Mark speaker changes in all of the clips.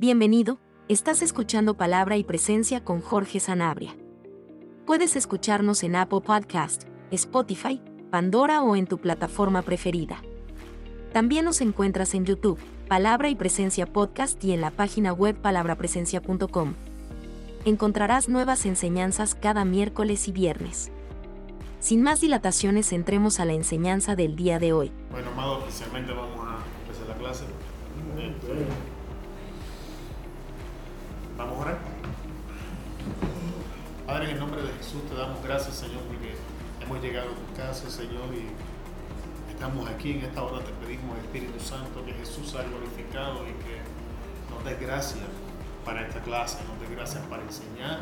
Speaker 1: Bienvenido, estás escuchando Palabra y Presencia con Jorge Sanabria. Puedes escucharnos en Apple Podcast, Spotify, Pandora o en tu plataforma preferida. También nos encuentras en YouTube, Palabra y Presencia Podcast y en la página web palabrapresencia.com. Encontrarás nuevas enseñanzas cada miércoles y viernes. Sin más dilataciones, entremos a la enseñanza del día de hoy.
Speaker 2: Bueno, amado, oficialmente vamos a empezar la clase. Vamos a. Padre, en el nombre de Jesús te damos gracias, Señor, porque hemos llegado a tu casa, Señor, y estamos aquí en esta hora. Te pedimos, Espíritu Santo, que Jesús sea glorificado y que nos des gracias para esta clase, nos des gracias para enseñar,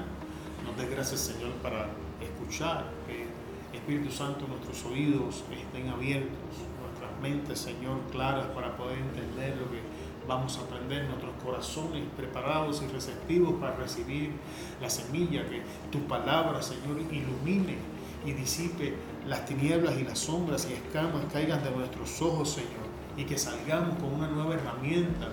Speaker 2: nos des gracias, Señor, para escuchar. Que Espíritu Santo, nuestros oídos estén abiertos, nuestras mentes, Señor, claras para poder entender lo que vamos a aprender nuestros corazones preparados y receptivos para recibir la semilla, que tu palabra, Señor, ilumine y disipe las tinieblas y las sombras y escamas caigan de nuestros ojos, Señor, y que salgamos con una nueva herramienta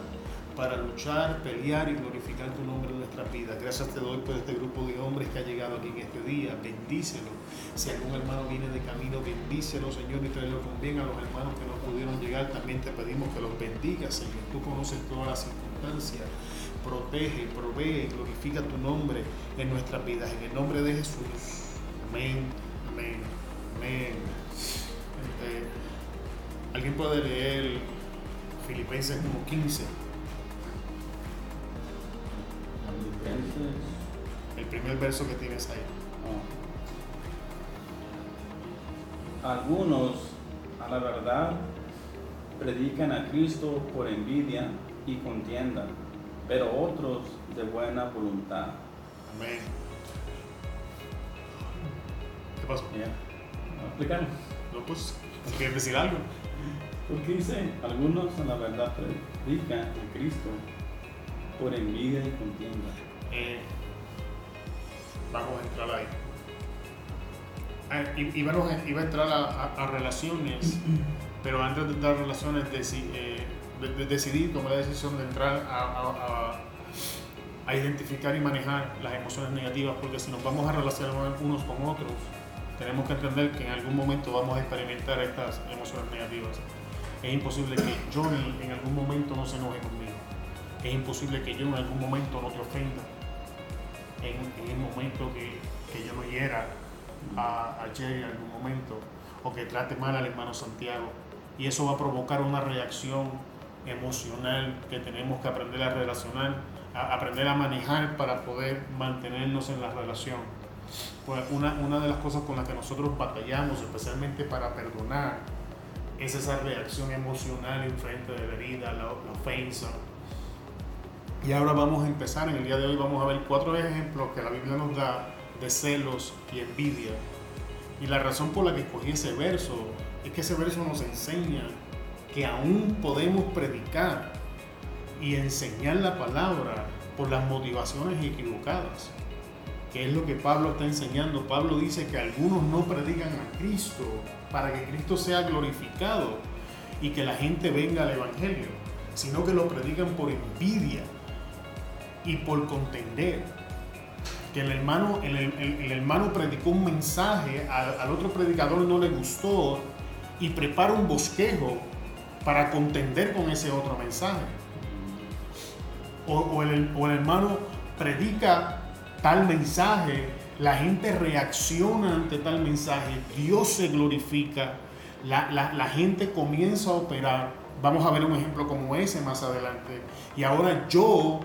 Speaker 2: para luchar, pelear y glorificar tu nombre en nuestra vida. Gracias te doy por este grupo de hombres que ha llegado aquí en este día. Bendícelo. Si algún hermano viene de camino, bendícelo, Señor, y tráelo con bien a los hermanos que no pudieron llegar. También te pedimos que los bendigas, Señor. Tú conoces todas las circunstancias. Protege, provee, glorifica tu nombre en nuestras vidas. En el nombre de Jesús. Amén, amén, amén. Este, ¿Alguien puede leer Filipenses 1.15? El primer verso que tienes ahí.
Speaker 3: Ah. Algunos, a la verdad, predican a Cristo por envidia y contienda, pero otros de buena voluntad.
Speaker 2: Amén. ¿Qué pasó?
Speaker 3: Yeah.
Speaker 2: No, pues, ¿quieres decir algo?
Speaker 3: Porque dice, algunos a la verdad predican a Cristo por envidia y contienda.
Speaker 2: Eh, vamos a entrar ahí. Ah, y, vamos a, iba a entrar a, relaciones, pero antes de entrar a relaciones, eh, de, decidir, tomar la decisión de entrar a, a, identificar y manejar las emociones negativas, porque si nos vamos a relacionar unos con otros, tenemos que entender que en algún momento vamos a experimentar estas emociones negativas. Es imposible que yo en algún momento no se enoje conmigo. Es imposible que yo en algún momento no te ofenda en, el momento que, que, yo no hiera a, a Jerry en algún momento o que trate mal al hermano Santiago. Y eso va a provocar una reacción emocional que tenemos que aprender a relacionar, a aprender a manejar para poder mantenernos en la relación. Pues una, una de las cosas con las que nosotros batallamos, especialmente para perdonar, es esa reacción emocional en frente de la herida, la, la ofensa, y ahora vamos a empezar, en el día de hoy vamos a ver cuatro ejemplos que la Biblia nos da de celos y envidia. Y la razón por la que escogí ese verso es que ese verso nos enseña que aún podemos predicar y enseñar la palabra por las motivaciones equivocadas. Que es lo que Pablo está enseñando. Pablo dice que algunos no predican a Cristo para que Cristo sea glorificado y que la gente venga al Evangelio, sino que lo predican por envidia y por contender. Que el hermano, el, hermano predicó un mensaje, al, otro predicador no le gustó y prepara un bosquejo para contender con ese otro mensaje. O, el, hermano predica tal mensaje, la gente reacciona ante tal mensaje, Dios se glorifica, la, la, gente comienza a operar. Vamos a ver un ejemplo como ese más adelante. Y ahora yo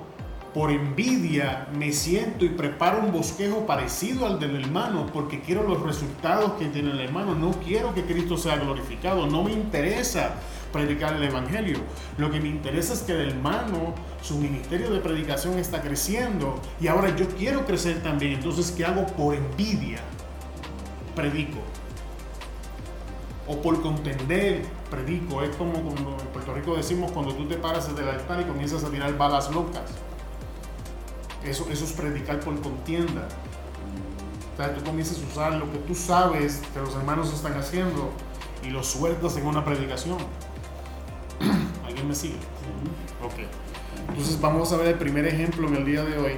Speaker 2: por envidia me siento y preparo un bosquejo parecido al del hermano porque quiero los resultados que tiene el hermano. No quiero que Cristo sea glorificado. No me interesa predicar el Evangelio. Lo que me interesa es que el hermano, su ministerio de predicación está creciendo y ahora yo quiero crecer también. Entonces, ¿qué hago? Por envidia, predico. O por contender, predico. Es como cuando en Puerto Rico decimos cuando tú te paras desde el altar y comienzas a tirar balas locas. Eso, eso es predicar por contienda. O sea, tú comienzas a usar lo que tú sabes que los hermanos están haciendo y lo sueltas en una predicación. ¿Alguien me sigue? Ok. Entonces vamos a ver el primer ejemplo en el día de hoy,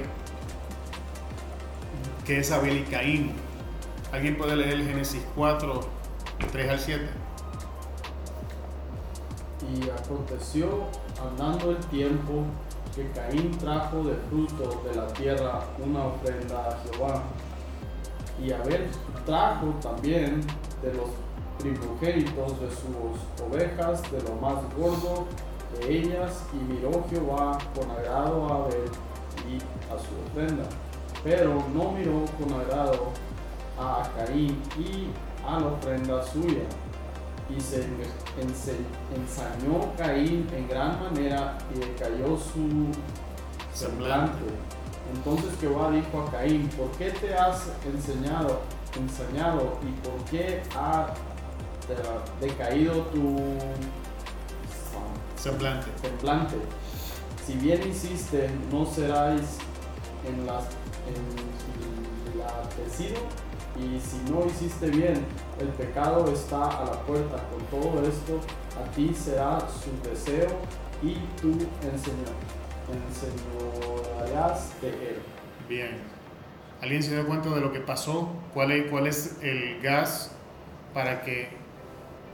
Speaker 2: que es Abel y Caín. ¿Alguien puede leer el Génesis 4, 3 al 7?
Speaker 4: Y aconteció, andando el tiempo, que Caín trajo de fruto de la tierra una ofrenda a Jehová. Y Abel trajo también de los primogénitos de sus ovejas, de lo más gordo de ellas, y miró Jehová con agrado a Abel y a su ofrenda. Pero no miró con agrado a Caín y a la ofrenda suya. Y se ensañó Caín en gran manera y decayó su semblante. Entonces Jehová dijo a Caín, ¿por qué te has enseñado, ensañado y por qué ha decaído tu
Speaker 2: semblante?
Speaker 4: semblante? Si bien hiciste, no seráis en la, enlatecido y si no hiciste bien, el pecado está a la puerta. Con todo esto, a ti será su deseo y tú enseñarás de él.
Speaker 2: Bien. ¿Alguien se dio cuenta de lo que pasó? ¿Cuál es, cuál es el gas para que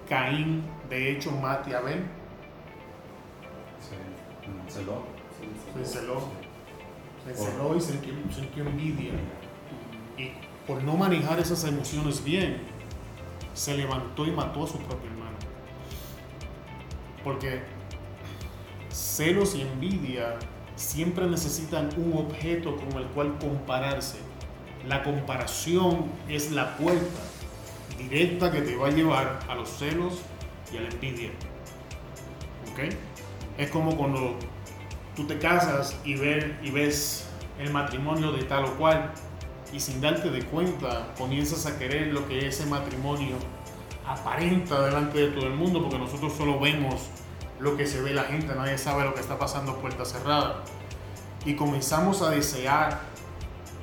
Speaker 2: Caín de hecho mate a Abel?
Speaker 3: Se enceló.
Speaker 2: Se enceló. Se enceló y sintió, sintió envidia. Por no manejar esas emociones bien, se levantó y mató a su propio hermano. Porque celos y envidia siempre necesitan un objeto con el cual compararse. La comparación es la puerta directa que te va a llevar a los celos y a la envidia. ¿Ok? Es como cuando tú te casas y ves el matrimonio de tal o cual y sin darte de cuenta comienzas a querer lo que ese matrimonio aparenta delante de todo el mundo porque nosotros solo vemos lo que se ve la gente, nadie sabe lo que está pasando puerta cerrada. Y comenzamos a desear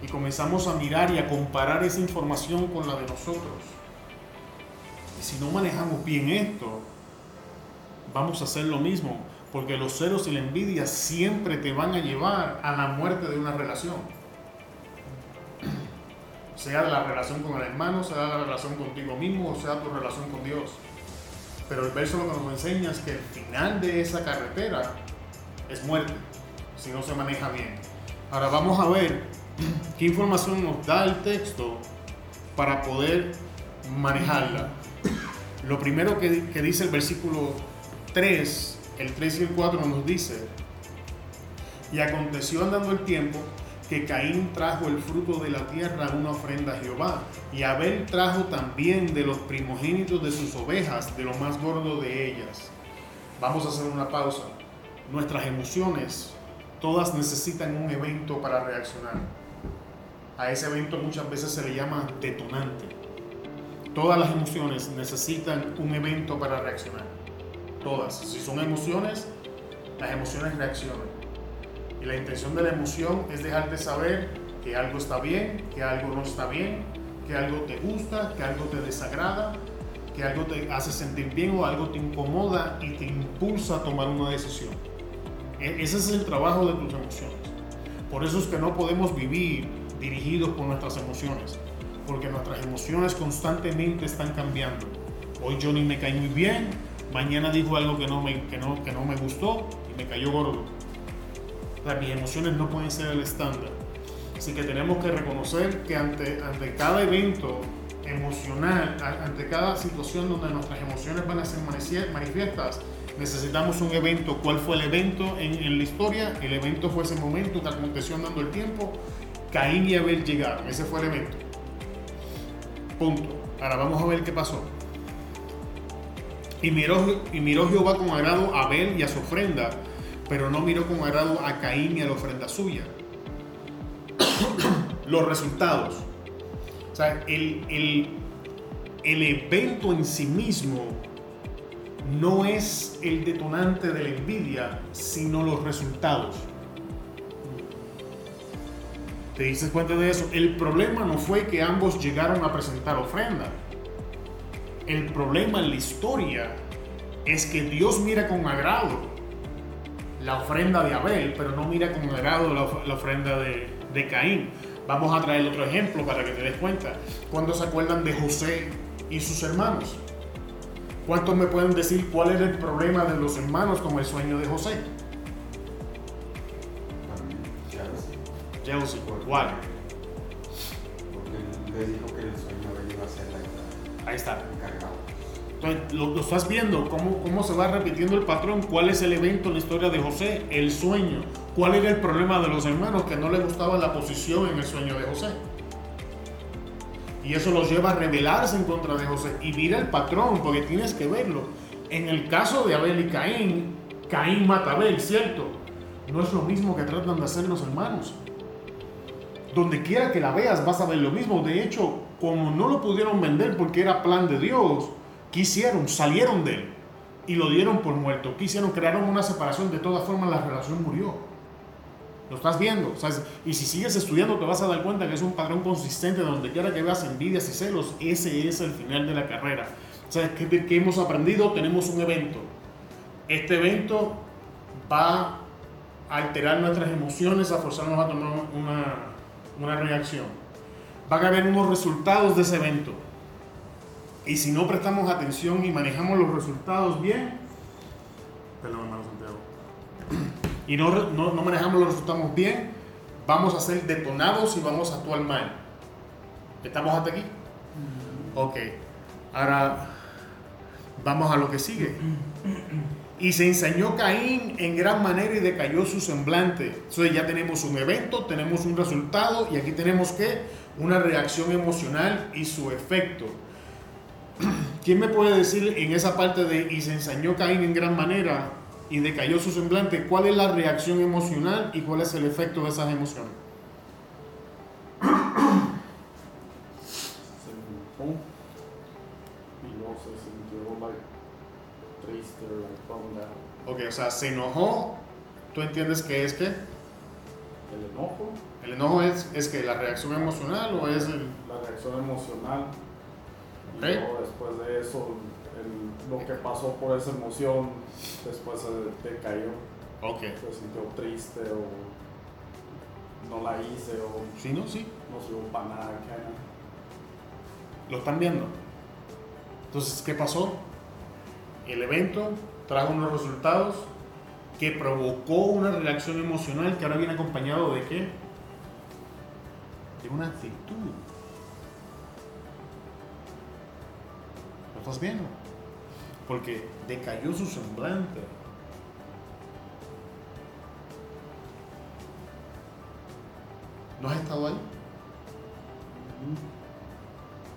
Speaker 2: y comenzamos a mirar y a comparar esa información con la de nosotros. Y si no manejamos bien esto, vamos a hacer lo mismo, porque los celos y la envidia siempre te van a llevar a la muerte de una relación sea la relación con el hermano, sea la relación contigo mismo, o sea tu relación con Dios. Pero el verso lo que nos enseña es que el final de esa carretera es muerte, si no se maneja bien. Ahora vamos a ver qué información nos da el texto para poder manejarla. Lo primero que, que dice el versículo 3, el 3 y el 4 nos dice, y aconteció andando el tiempo que Caín trajo el fruto de la tierra una ofrenda a Jehová, y Abel trajo también de los primogénitos de sus ovejas, de lo más gordo de ellas. Vamos a hacer una pausa. Nuestras emociones, todas necesitan un evento para reaccionar. A ese evento muchas veces se le llama detonante. Todas las emociones necesitan un evento para reaccionar. Todas. Si son emociones, las emociones reaccionan la intención de la emoción es dejarte saber que algo está bien, que algo no está bien, que algo te gusta, que algo te desagrada, que algo te hace sentir bien o algo te incomoda y te impulsa a tomar una decisión. E-, ese es el trabajo de tus emociones. Por eso es que no podemos vivir dirigidos por nuestras emociones, porque nuestras emociones constantemente están cambiando. Hoy Johnny me cae muy bien, mañana dijo algo que no me, que no, que no me gustó y me cayó gordo mis emociones no pueden ser el estándar. Así que tenemos que reconocer que ante, ante cada evento emocional, ante cada situación donde nuestras emociones van a ser manifiestas, necesitamos un evento. ¿Cuál fue el evento en, en la historia? El evento fue ese momento que aconteció andando el tiempo. Caín y Abel llegaron. Ese fue el evento. Punto. Ahora vamos a ver qué pasó. Y miró, y miró Jehová con agrado a Abel y a su ofrenda pero no miró con agrado a Caín y a la ofrenda suya. Los resultados. O sea, el, el, el evento en sí mismo no es el detonante de la envidia, sino los resultados. ¿Te dices cuenta de eso? El problema no fue que ambos llegaron a presentar ofrenda. El problema en la historia es que Dios mira con agrado la ofrenda de Abel, pero no mira con agrado la, of- la ofrenda de, de Caín. Vamos a traer otro ejemplo para que te des cuenta. ¿Cuándo se acuerdan de José y sus hermanos? ¿Cuántos me pueden decir cuál era el problema de los hermanos con el sueño de José?
Speaker 5: Jealousy.
Speaker 2: ¿Cuál?
Speaker 5: porque le dijo que el sueño de él iba a ser la
Speaker 2: Ahí está.
Speaker 5: encargado.
Speaker 2: Lo estás viendo, cómo, cómo se va repitiendo el patrón. ¿Cuál es el evento en la historia de José? El sueño. ¿Cuál era el problema de los hermanos? Que no les gustaba la posición en el sueño de José. Y eso los lleva a rebelarse en contra de José. Y mira el patrón, porque tienes que verlo. En el caso de Abel y Caín, Caín mata a Abel, ¿cierto? No es lo mismo que tratan de hacer los hermanos. Donde quiera que la veas vas a ver lo mismo. De hecho, como no lo pudieron vender porque era plan de Dios, ¿qué hicieron? Salieron de él y lo dieron por muerto. ¿Qué hicieron? Crearon una separación. De todas formas, la relación murió. Lo estás viendo. Sea, y si sigues estudiando, te vas a dar cuenta que es un patrón consistente donde quiera que veas envidias y celos. Ese es el final de la carrera. Sea, ¿qué, qué hemos aprendido? Tenemos un evento. Este evento va a alterar nuestras emociones, a forzarnos a tomar una, una reacción. Van a haber unos resultados de ese evento. Y si no prestamos atención y manejamos los resultados bien, perdón, hermano Santiago, y no, no, no manejamos los resultados bien, vamos a ser detonados y vamos a actuar mal. ¿Estamos hasta aquí? Ok. Ahora vamos a lo que sigue. Y se ensañó Caín en gran manera y decayó su semblante. Entonces ya tenemos un evento, tenemos un resultado y aquí tenemos que una reacción emocional y su efecto. ¿Quién me puede decir en esa parte de y se ensañó Caín en gran manera y decayó su semblante, cuál es la reacción emocional y cuál es el efecto de esas emociones?
Speaker 4: se enojó y luego se sintió like triste, like bummed out.
Speaker 2: Ok, o sea, se enojó. ¿Tú entiendes que es que?
Speaker 4: El enojo,
Speaker 2: ¿El enojo es, es que la reacción emocional o es el...
Speaker 4: la reacción emocional y
Speaker 2: Ok.
Speaker 4: luego después de eso el- lo que pasó por esa emoción después se decayó,
Speaker 2: Ok.
Speaker 4: se sintió triste o no la hice o
Speaker 2: ¿Sí, no? Sí.
Speaker 4: no sirvió para nada.
Speaker 2: Lo están viendo. Entonces, ¿qué pasó? El evento trajo unos resultados que provocó una reacción emocional que ahora viene acompañado de qué? De una actitud. Estás viendo? Porque decayó su semblante. ¿No has estado ahí?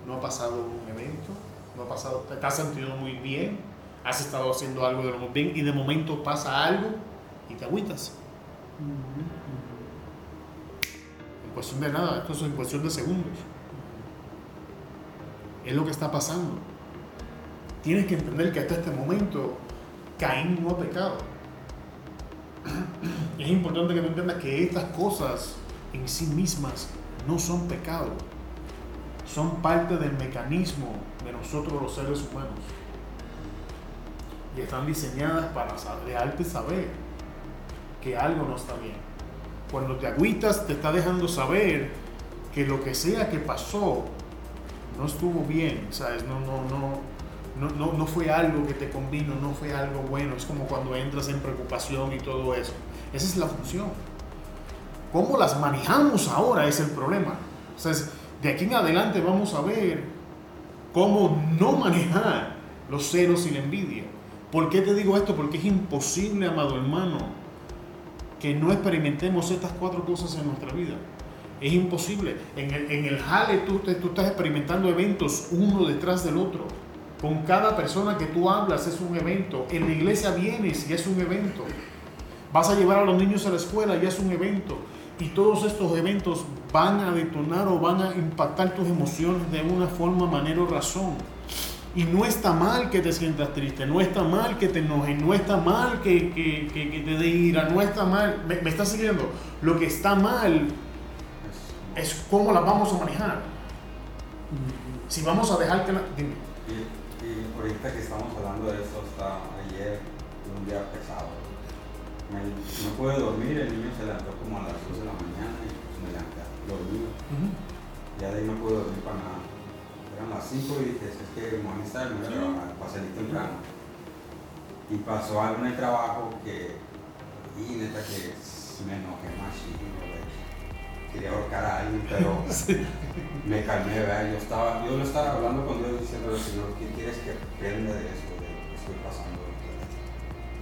Speaker 2: no ha pasado un evento, no ha pasado, te has sentido muy bien, has estado haciendo algo de lo muy bien y de momento pasa algo y te agüitas. En cuestión de nada, esto es en cuestión de segundos. Es lo que está pasando. Tienes que entender que hasta este momento Caín no ha pecado. Es importante que tú entiendas que estas cosas en sí mismas no son pecado son parte del mecanismo de nosotros los seres humanos. Y están diseñadas para dejarte saber que algo no está bien. Cuando te agüitas te está dejando saber que lo que sea que pasó no estuvo bien, ¿sabes? No, no, no, no, no, no fue algo que te convino, no fue algo bueno. Es como cuando entras en preocupación y todo eso. Esa es la función. ¿Cómo las manejamos ahora es el problema? O sea, es- de aquí en adelante vamos a ver cómo no manejar los celos y la envidia. ¿Por qué te digo esto? Porque es imposible, amado hermano, que no experimentemos estas cuatro cosas en nuestra vida. Es imposible. En el, en el jale tú, tú estás experimentando eventos uno detrás del otro. Con cada persona que tú hablas es un evento. En la iglesia vienes y es un evento. Vas a llevar a los niños a la escuela y es un evento. Y todos estos eventos van a detonar o van a impactar tus emociones de una forma, manera o razón. Y no está mal que te sientas triste, no está mal que te enojes, no está mal que, te dé ira, no está mal. ¿Me, estás siguiendo? Lo que está mal
Speaker 5: Es-
Speaker 2: cómo las vamos a manejar. Si vamos a dejar que la...
Speaker 5: ahorita que estamos hablando de eso, hasta ayer, un día pesado. me, no pude dormir, el niño se levantó como a las 2 de la mañana y pues me levanté dormido. Ya de ahí no pude dormir para nada. Eran las 5 y dije, es que me voy a necesitar, me voy a trabajar, para salir temprano. Y pasó algo en el trabajo que, y neta que me enojé más chido, quería ahorcar a alguien, pero me calmé, ¿verdad? Yo, estaba, yo lo estaba hablando con Dios diciendo, Señor, ¿qué quieres que aprenda de esto, de lo que estoy pasando?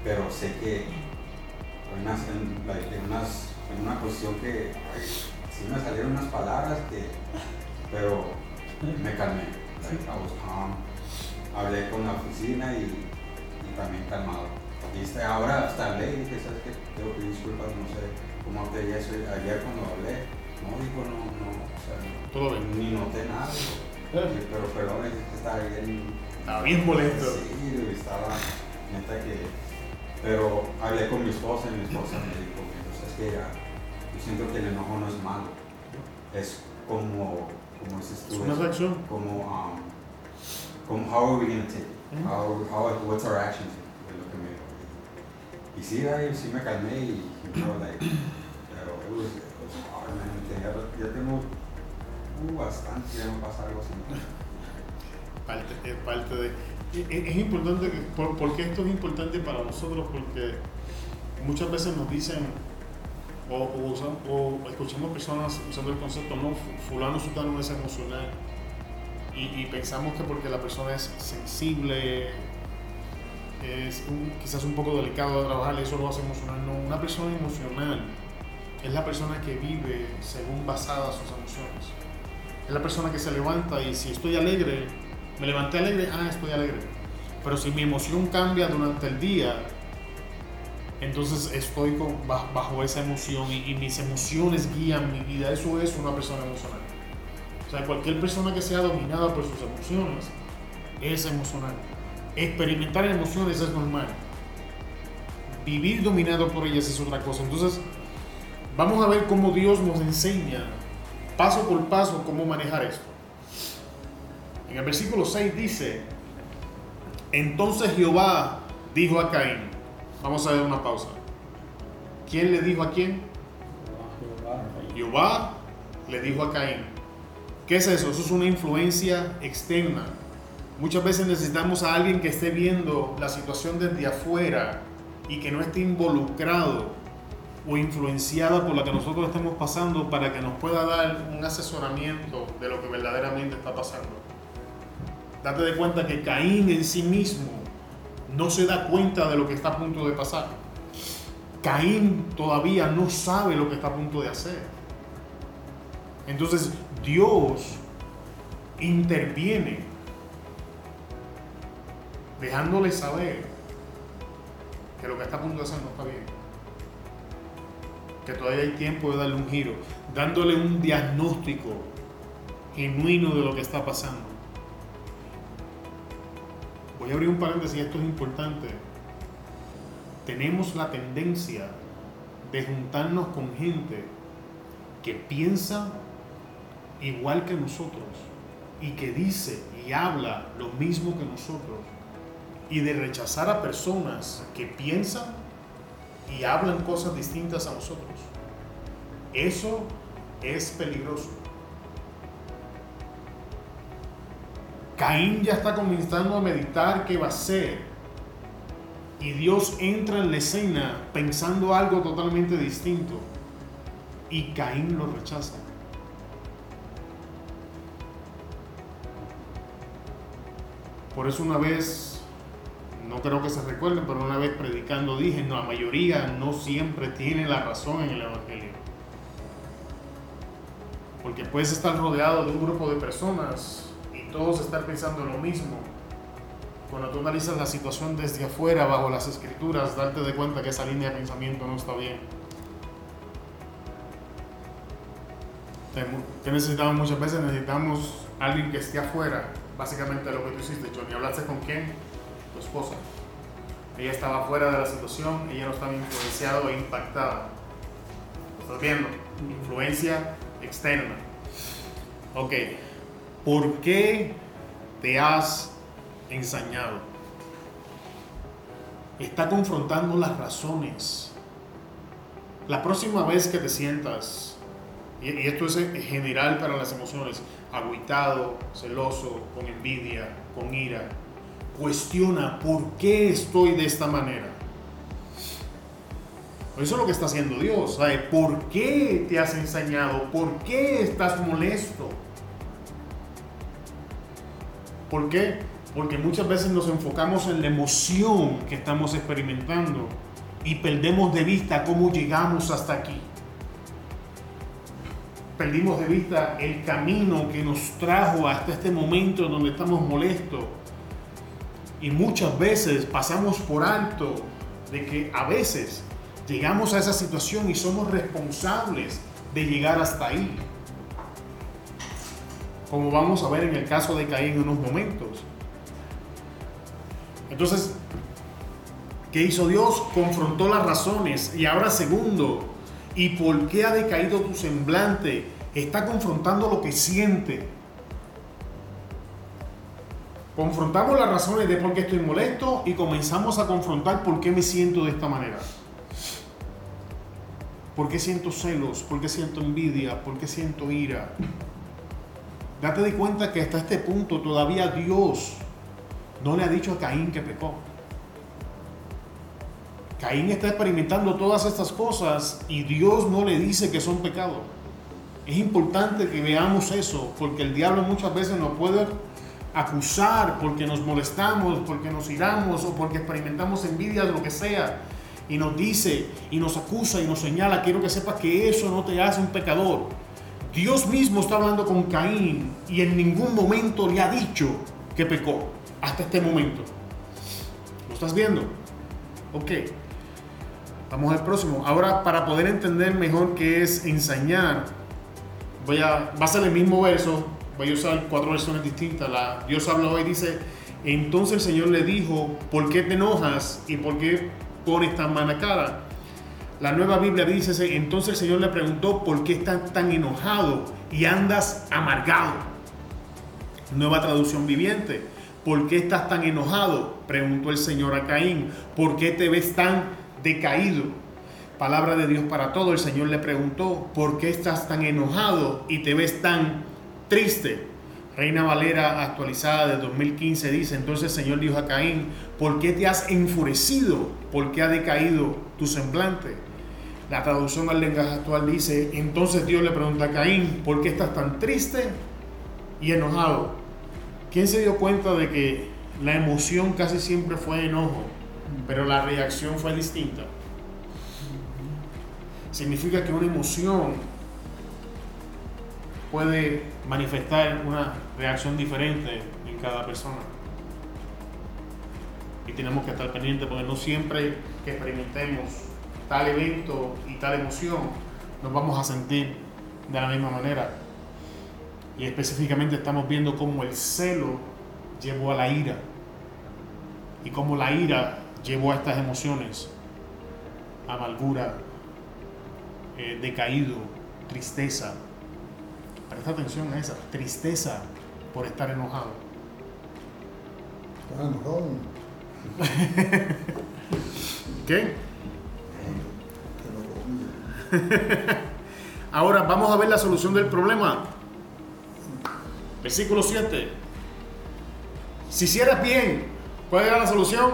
Speaker 5: Pero sé que en, unas, en, en unas, en una cuestión que ay, sí me salieron unas palabras que, pero me calmé. Like, I was calm. Hablé con la oficina y, y también calmado. Y este, ahora hasta hablé y dije, ¿sabes qué? Tengo que disculpas, no sé cómo te dije eso ayer cuando hablé. No, dijo, no, no, o sea,
Speaker 2: Todo bien.
Speaker 5: ni noté nada.
Speaker 4: Eh,
Speaker 5: Pero perdón, es que estaba bien
Speaker 2: Estaba bien molesto.
Speaker 5: Sí, estaba neta que. Pero hablé con mi esposa y mi esposa me dijo que pues, es que ya, yo siento que el enojo no es malo. Es como, como dices
Speaker 2: Es
Speaker 5: tú,
Speaker 2: una
Speaker 5: es
Speaker 2: reacción.
Speaker 5: como, um, como how are we gonna take it?
Speaker 2: Ujú.
Speaker 5: How, how, what's our action? Es lo que me dijo. Y sí, ahí sí me calmé y, y pero, like, pero it was, it was hard, man. Ya, ya tengo uh, bastante, ya no pasa algo así.
Speaker 2: parte, es parte de... Es, es importante, que, por, porque esto es importante para nosotros? Porque muchas veces nos dicen, o, o, o escuchamos personas usando el concepto, no, Fu- fulano sutano es emocional. Y, y pensamos que porque la persona es sensible, es un- quizás un poco delicado de trabajar, eso lo hace emocional. No, una persona emocional es la persona que vive según basadas sus emociones. Es la persona que se levanta y si estoy alegre, me levanté alegre, ah, estoy alegre. Pero si mi emoción cambia durante el día, entonces estoy con- ba- bajo esa emoción y, y mis emociones guían mi vida. Eso es una persona emocional. O sea, cualquier persona que sea dominada por sus emociones es emocional. Experimentar emociones es normal. Vivir dominado por ellas es otra cosa. Entonces, vamos a ver cómo Dios nos enseña paso por paso cómo manejar esto. En el versículo 6 dice, entonces Jehová dijo a Caín, vamos a ver una pausa. ¿Quién le dijo a quién?
Speaker 4: Jehová.
Speaker 2: Jehová le dijo a Caín. ¿Qué es eso? Eso es una influencia externa. Muchas veces necesitamos a alguien que esté viendo la situación desde afuera y que no esté involucrado o influenciada por la que nosotros estemos pasando para que nos pueda dar un asesoramiento de lo que verdaderamente está pasando. Date de cuenta que Caín en sí mismo no se da cuenta de lo que está a punto de pasar. Caín todavía no sabe lo que está a punto de hacer. Entonces Dios interviene dejándole saber que lo que está a punto de hacer no está bien. Que todavía hay tiempo de darle un giro, dándole un diagnóstico genuino de lo que está pasando. Voy a abrir un paréntesis, esto es importante. Tenemos la tendencia de juntarnos con gente que piensa igual que nosotros y que dice y habla lo mismo que nosotros y de rechazar a personas que piensan y hablan cosas distintas a nosotros. Eso es peligroso. Caín ya está comenzando a meditar qué va a hacer y Dios entra en la escena pensando algo totalmente distinto y Caín lo rechaza. Por eso una vez, no creo que se recuerden, pero una vez predicando dije, no, la mayoría no siempre tiene la razón en el Evangelio. Porque puedes estar rodeado de un grupo de personas y todos estar pensando en lo mismo. Cuando tú analizas la situación desde afuera, bajo las escrituras, darte de cuenta que esa línea de pensamiento no está bien. ¿Qué necesitamos muchas veces? Necesitamos alguien que esté afuera. Básicamente lo que tú hiciste, Johnny. ¿Hablaste con quién? Tu esposa. Ella estaba fuera de la situación, ella no estaba influenciada o impactada. ¿Lo estás viendo? Influencia externa. Ok. ¿Por qué te has ensañado? Está confrontando las razones La próxima vez que te sientas, y, esto es en general para las emociones, agüitado, celoso, con envidia, con ira, cuestiona por qué estoy de esta manera. Eso es lo que está haciendo Dios. ¿sabe? ¿Por qué te has ensañado? ¿Por qué estás molesto? ¿Por qué? Porque muchas veces nos enfocamos en la emoción que estamos experimentando y perdemos de vista cómo llegamos hasta aquí. Perdimos de vista el camino que nos trajo hasta este momento donde estamos molestos. Y muchas veces pasamos por alto de que a veces llegamos a esa situación y somos responsables de llegar hasta ahí. Como vamos a ver en el caso de Caín en unos momentos. Entonces, ¿qué hizo Dios? Confrontó las razones. Y ahora segundo, ¿y por qué ha decaído tu semblante? Está confrontando lo que siente. Confrontamos las razones de por qué estoy molesto y comenzamos a confrontar por qué me siento de esta manera. ¿Por qué siento celos? ¿Por qué siento envidia? ¿Por qué siento ira? Date de cuenta que hasta este punto todavía Dios no le ha dicho a Caín que pecó. Caín está experimentando todas estas cosas y Dios no le dice que son pecados. Es importante que veamos eso, porque el diablo muchas veces nos puede acusar porque nos molestamos, porque nos iramos o porque experimentamos envidia de lo que sea. Y nos dice y nos acusa y nos señala, quiero que sepas que eso no te hace un pecador. Dios mismo está hablando con Caín y en ningún momento le ha dicho que pecó hasta este momento. ¿Lo estás viendo? Ok. Vamos al próximo. Ahora, para poder entender mejor qué es ensañar, voy a, va a ser el mismo verso, voy a usar cuatro versiones distintas. Dios habló y dice, entonces el Señor le dijo, ¿por qué te enojas y por qué pones tan mala cara? La nueva Biblia dice, entonces el Señor le preguntó, ¿por qué estás tan enojado y andas amargado? Nueva traducción viviente. ¿Por qué estás tan enojado? Preguntó el Señor a Caín. ¿Por qué te ves tan decaído? Palabra de Dios para todo. El Señor le preguntó, ¿por qué estás tan enojado y te ves tan triste? Reina Valera actualizada de 2015 dice, entonces Señor dijo a Caín, ¿por qué te has enfurecido? ¿Por qué ha decaído tu semblante? La traducción al lenguaje actual dice, entonces Dios le pregunta a Caín, ¿por qué estás tan triste y enojado? ¿Quién se dio cuenta de que la emoción casi siempre fue enojo, pero la reacción fue distinta? Significa que una emoción puede manifestar una reacción diferente en cada persona. Y tenemos que estar pendientes porque no siempre que experimentemos tal evento y tal emoción nos vamos a sentir de la misma manera. Y específicamente estamos viendo cómo el celo llevó a la ira y cómo la ira llevó a estas emociones, amargura, eh, decaído, tristeza. Presta atención a esa, tristeza por estar enojado.
Speaker 6: ¿Estás enojado?
Speaker 2: ¿Qué?
Speaker 6: Comí.
Speaker 2: Ahora vamos a ver la solución del problema. Versículo 7. Si hicieras bien, ¿cuál era la solución?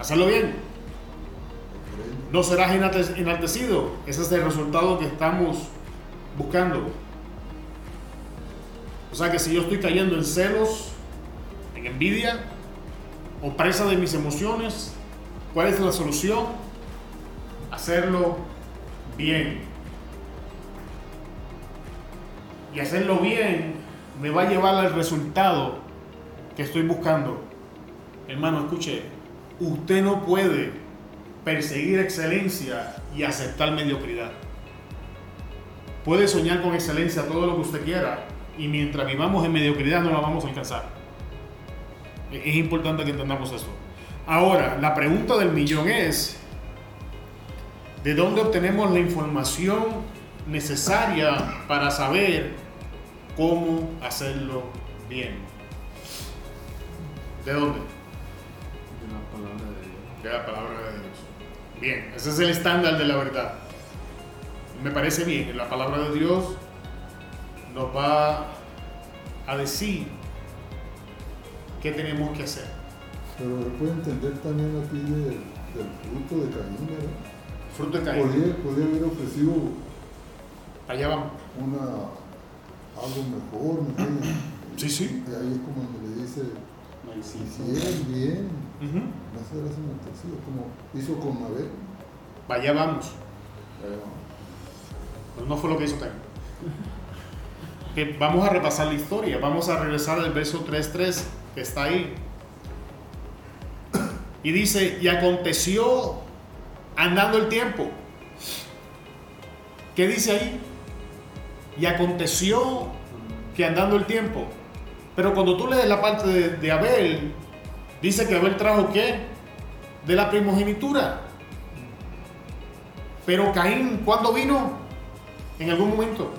Speaker 2: Hacerlo bien. No serás enalte- enaltecido. Ese es el resultado que estamos buscando. O sea que si yo estoy cayendo en celos, en envidia, o presa de mis emociones, ¿cuál es la solución? Hacerlo bien. Y hacerlo bien me va a llevar al resultado que estoy buscando. Hermano, escuche, usted no puede perseguir excelencia y aceptar mediocridad. Puede soñar con excelencia todo lo que usted quiera y mientras vivamos en mediocridad no la vamos a alcanzar. E- Es importante que entendamos esto. Ahora, la pregunta del millón es, ¿de dónde obtenemos la información necesaria para saber cómo hacerlo bien? ¿De dónde?
Speaker 4: De la palabra de Dios.
Speaker 2: De la palabra de Dios. Bien, ese es el estándar de la verdad. Me parece bien, la palabra de Dios nos va a decir qué tenemos que hacer.
Speaker 6: Pero se puede entender también aquí de- del fruto de Caín, ¿verdad?
Speaker 2: Fruto de Caín.
Speaker 6: Podría, podría haber ofrecido
Speaker 2: Allá vamos.
Speaker 6: una, algo mejor, ¿me entiendes?
Speaker 2: Sí, sí.
Speaker 6: Y ahí es como donde le dice,
Speaker 3: Ahí sí.
Speaker 6: si bien,
Speaker 2: Ujú.
Speaker 6: no serás enaltecido, como hizo con Abel.
Speaker 2: Allá vamos. Pues no fue lo que hizo Caín. Que vamos a repasar la historia. Vamos a regresar al verso 3.3 que está ahí. Y dice, y aconteció andando el tiempo. ¿Qué dice ahí? Y aconteció que andando el tiempo. Pero cuando tú lees la parte de, de Abel, dice que Abel trajo qué? De la primogenitura. Pero Caín, ¿cuándo vino? En algún momento.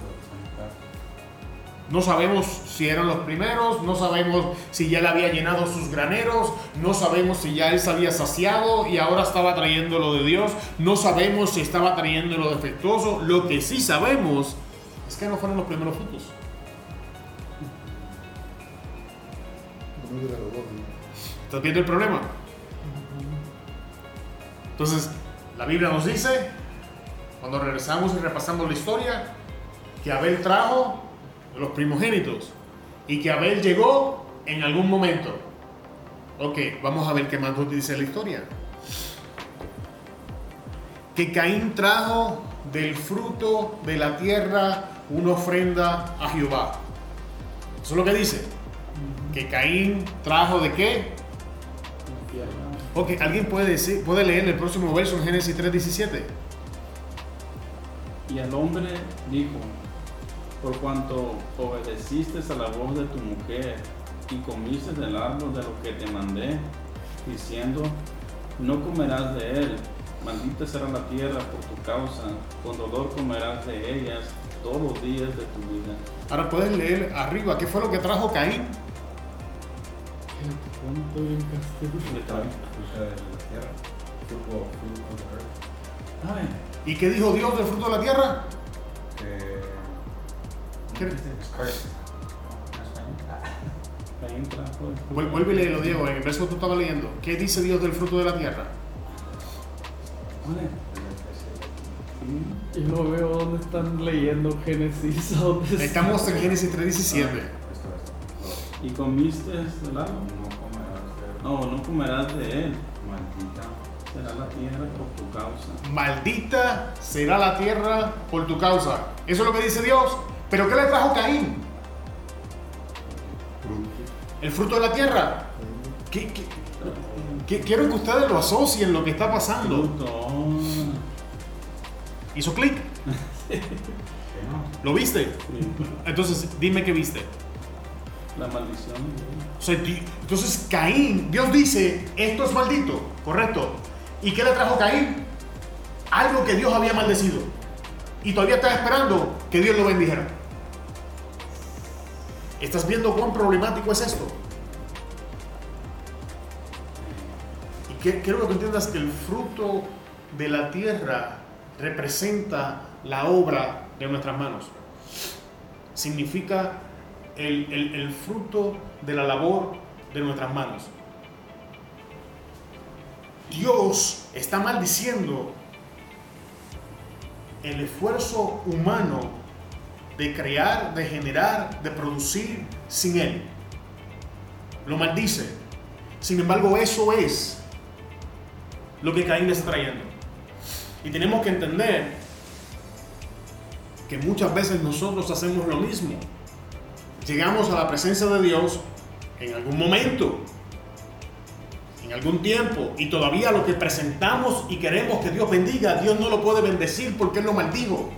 Speaker 2: No sabemos si eran los primeros, no sabemos si ya le había llenado sus graneros, no sabemos si ya él se había saciado y ahora estaba trayendo lo de Dios, no sabemos si estaba trayendo lo defectuoso. Lo que sí sabemos es que no fueron los primeros frutos. ¿Estás viendo el problema? Entonces, la Biblia nos dice, cuando regresamos y repasamos la historia, que Abel trajo los primogénitos y que Abel llegó en algún momento. Ok, vamos a ver qué más nos dice la historia. Que Caín trajo del fruto de la tierra una ofrenda a Jehová. Eso es lo que dice. Que Caín trajo de qué? Ok, ¿alguien puede, decir, puede leer el próximo verso en Génesis 3.17?
Speaker 3: Y el hombre dijo, por cuanto obedeciste a la voz de tu mujer y comiste del árbol de lo que te mandé, diciendo, no comerás de él, maldita será la tierra por tu causa, con dolor comerás de ellas todos los días de tu vida.
Speaker 2: Ahora puedes leer arriba, ¿qué fue lo que trajo Caín?
Speaker 3: Literal.
Speaker 2: ¿Y qué dijo Dios del fruto de la tierra?
Speaker 5: Que-
Speaker 2: ¿Qué?
Speaker 5: Es cursed. ¿En español?
Speaker 3: Caín trajo el
Speaker 2: Vuel- Vuelve y léelo, Diego, en el verso que tú estabas leyendo. ¿Qué dice Dios del fruto de la tierra?
Speaker 3: Vale.
Speaker 4: Y no veo dónde están leyendo Génesis. ¿a dónde?
Speaker 2: Estamos en Génesis 3.17.
Speaker 5: Esto, esto.
Speaker 3: Y comiste del
Speaker 5: No
Speaker 3: árbol.
Speaker 5: comerás de
Speaker 3: No, no comerás de él,
Speaker 5: maldita.
Speaker 3: Será la tierra por tu causa.
Speaker 2: Maldita será la tierra por tu causa. Eso es lo que dice Dios. ¿Pero qué le trajo Caín? El fruto de la tierra. ¿Qué- qué- qué- quiero que ustedes lo asocien lo que está pasando. ¿Hizo clic? ¿Lo viste? Entonces, dime qué viste.
Speaker 3: La maldición.
Speaker 2: Entonces Caín, Dios dice, esto es maldito, correcto. ¿Y qué le trajo Caín? Algo que Dios había maldecido. Y todavía está esperando que Dios lo bendijera. ¿Estás viendo cuán problemático es esto? Y que- quiero que entiendas que el fruto de la tierra representa la obra de nuestras manos. Significa el fruto de la labor de nuestras manos. Dios está maldiciendo el esfuerzo humano de crear, de generar, de producir sin Él. Lo maldice. Sin embargo, eso es lo que Caín está trayendo. Y tenemos que entender que muchas veces nosotros hacemos lo mismo. Llegamos a la presencia de Dios en algún momento, en algún tiempo, y todavía lo que presentamos y queremos que Dios bendiga, Dios no lo puede bendecir porque Él lo maldijo.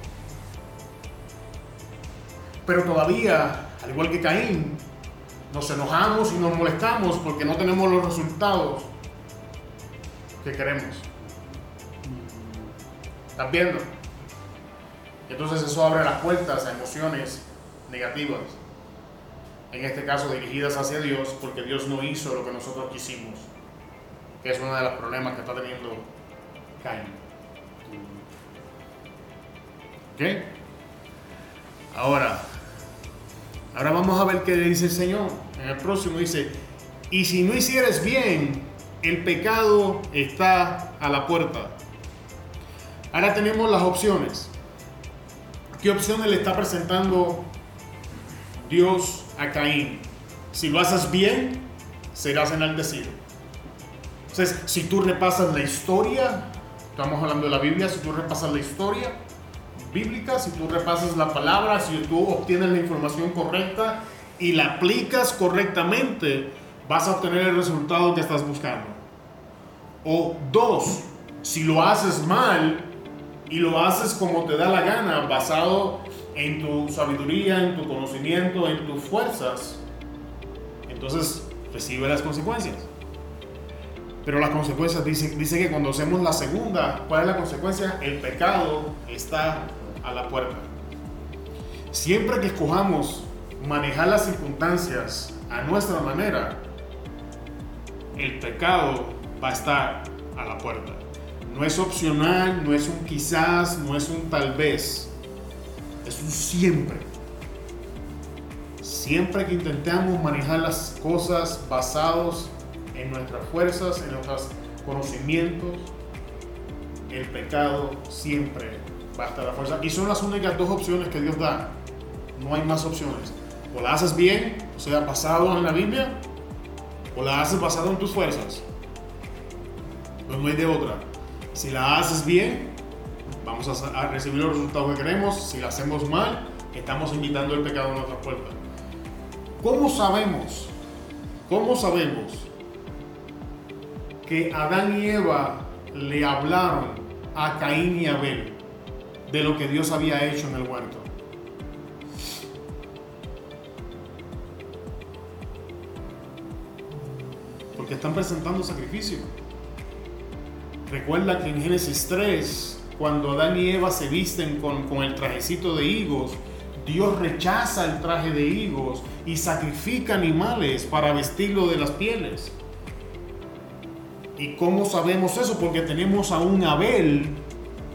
Speaker 2: Pero todavía, al igual que Caín, nos enojamos y nos molestamos porque no tenemos los resultados que queremos. ¿Estás viendo? Entonces eso abre las puertas a emociones negativas. En este caso dirigidas hacia Dios porque Dios no hizo lo que nosotros quisimos. Que es uno de los problemas que está teniendo Caín. ¿Ok? Ahora, ahora vamos a ver qué dice el Señor. En el próximo dice, y si no hicieres bien, el pecado está a la puerta. Ahora tenemos las opciones. ¿Qué opciones le está presentando Dios a Caín? Si lo haces bien, serás enaltecido. Entonces, si tú repasas la historia, estamos hablando de la Biblia, si tú repasas la historia bíblica, si tú repasas la palabra, si tú obtienes la información correcta y la aplicas correctamente, vas a obtener el resultado que estás buscando. O dos, si lo haces mal y lo haces como te da la gana, basado en tu sabiduría, en tu conocimiento, en tus fuerzas, entonces recibe las consecuencias. Pero las consecuencias dice, dice que cuando hacemos la segunda, ¿cuál es la consecuencia? El pecado está a la puerta. Siempre que escojamos manejar las circunstancias a nuestra manera, el pecado va a estar a la puerta. No es opcional, no es un quizás, no es un tal vez, es un siempre. Siempre que intentamos manejar las cosas basados en nuestras fuerzas, en nuestros conocimientos, el pecado siempre va a estar a la fuerza. Y son las únicas dos opciones que Dios da. No hay más opciones. O la haces bien, o sea, basado en la Biblia, o la haces basado en tus fuerzas. Pues no hay de otra. Si la haces bien, vamos a, recibir los resultados que queremos. Si la hacemos mal, estamos invitando el pecado a nuestra puerta. ¿Cómo sabemos? ¿Cómo sabemos que Adán y Eva le hablaron a Caín y Abel de lo que Dios había hecho en el huerto? Porque están presentando sacrificio. Recuerda que en Génesis 3, cuando Adán y Eva se visten con, con el trajecito de higos, Dios rechaza el traje de higos y sacrifica animales para vestirlo de las pieles. ¿Y cómo sabemos eso? Porque tenemos a un Abel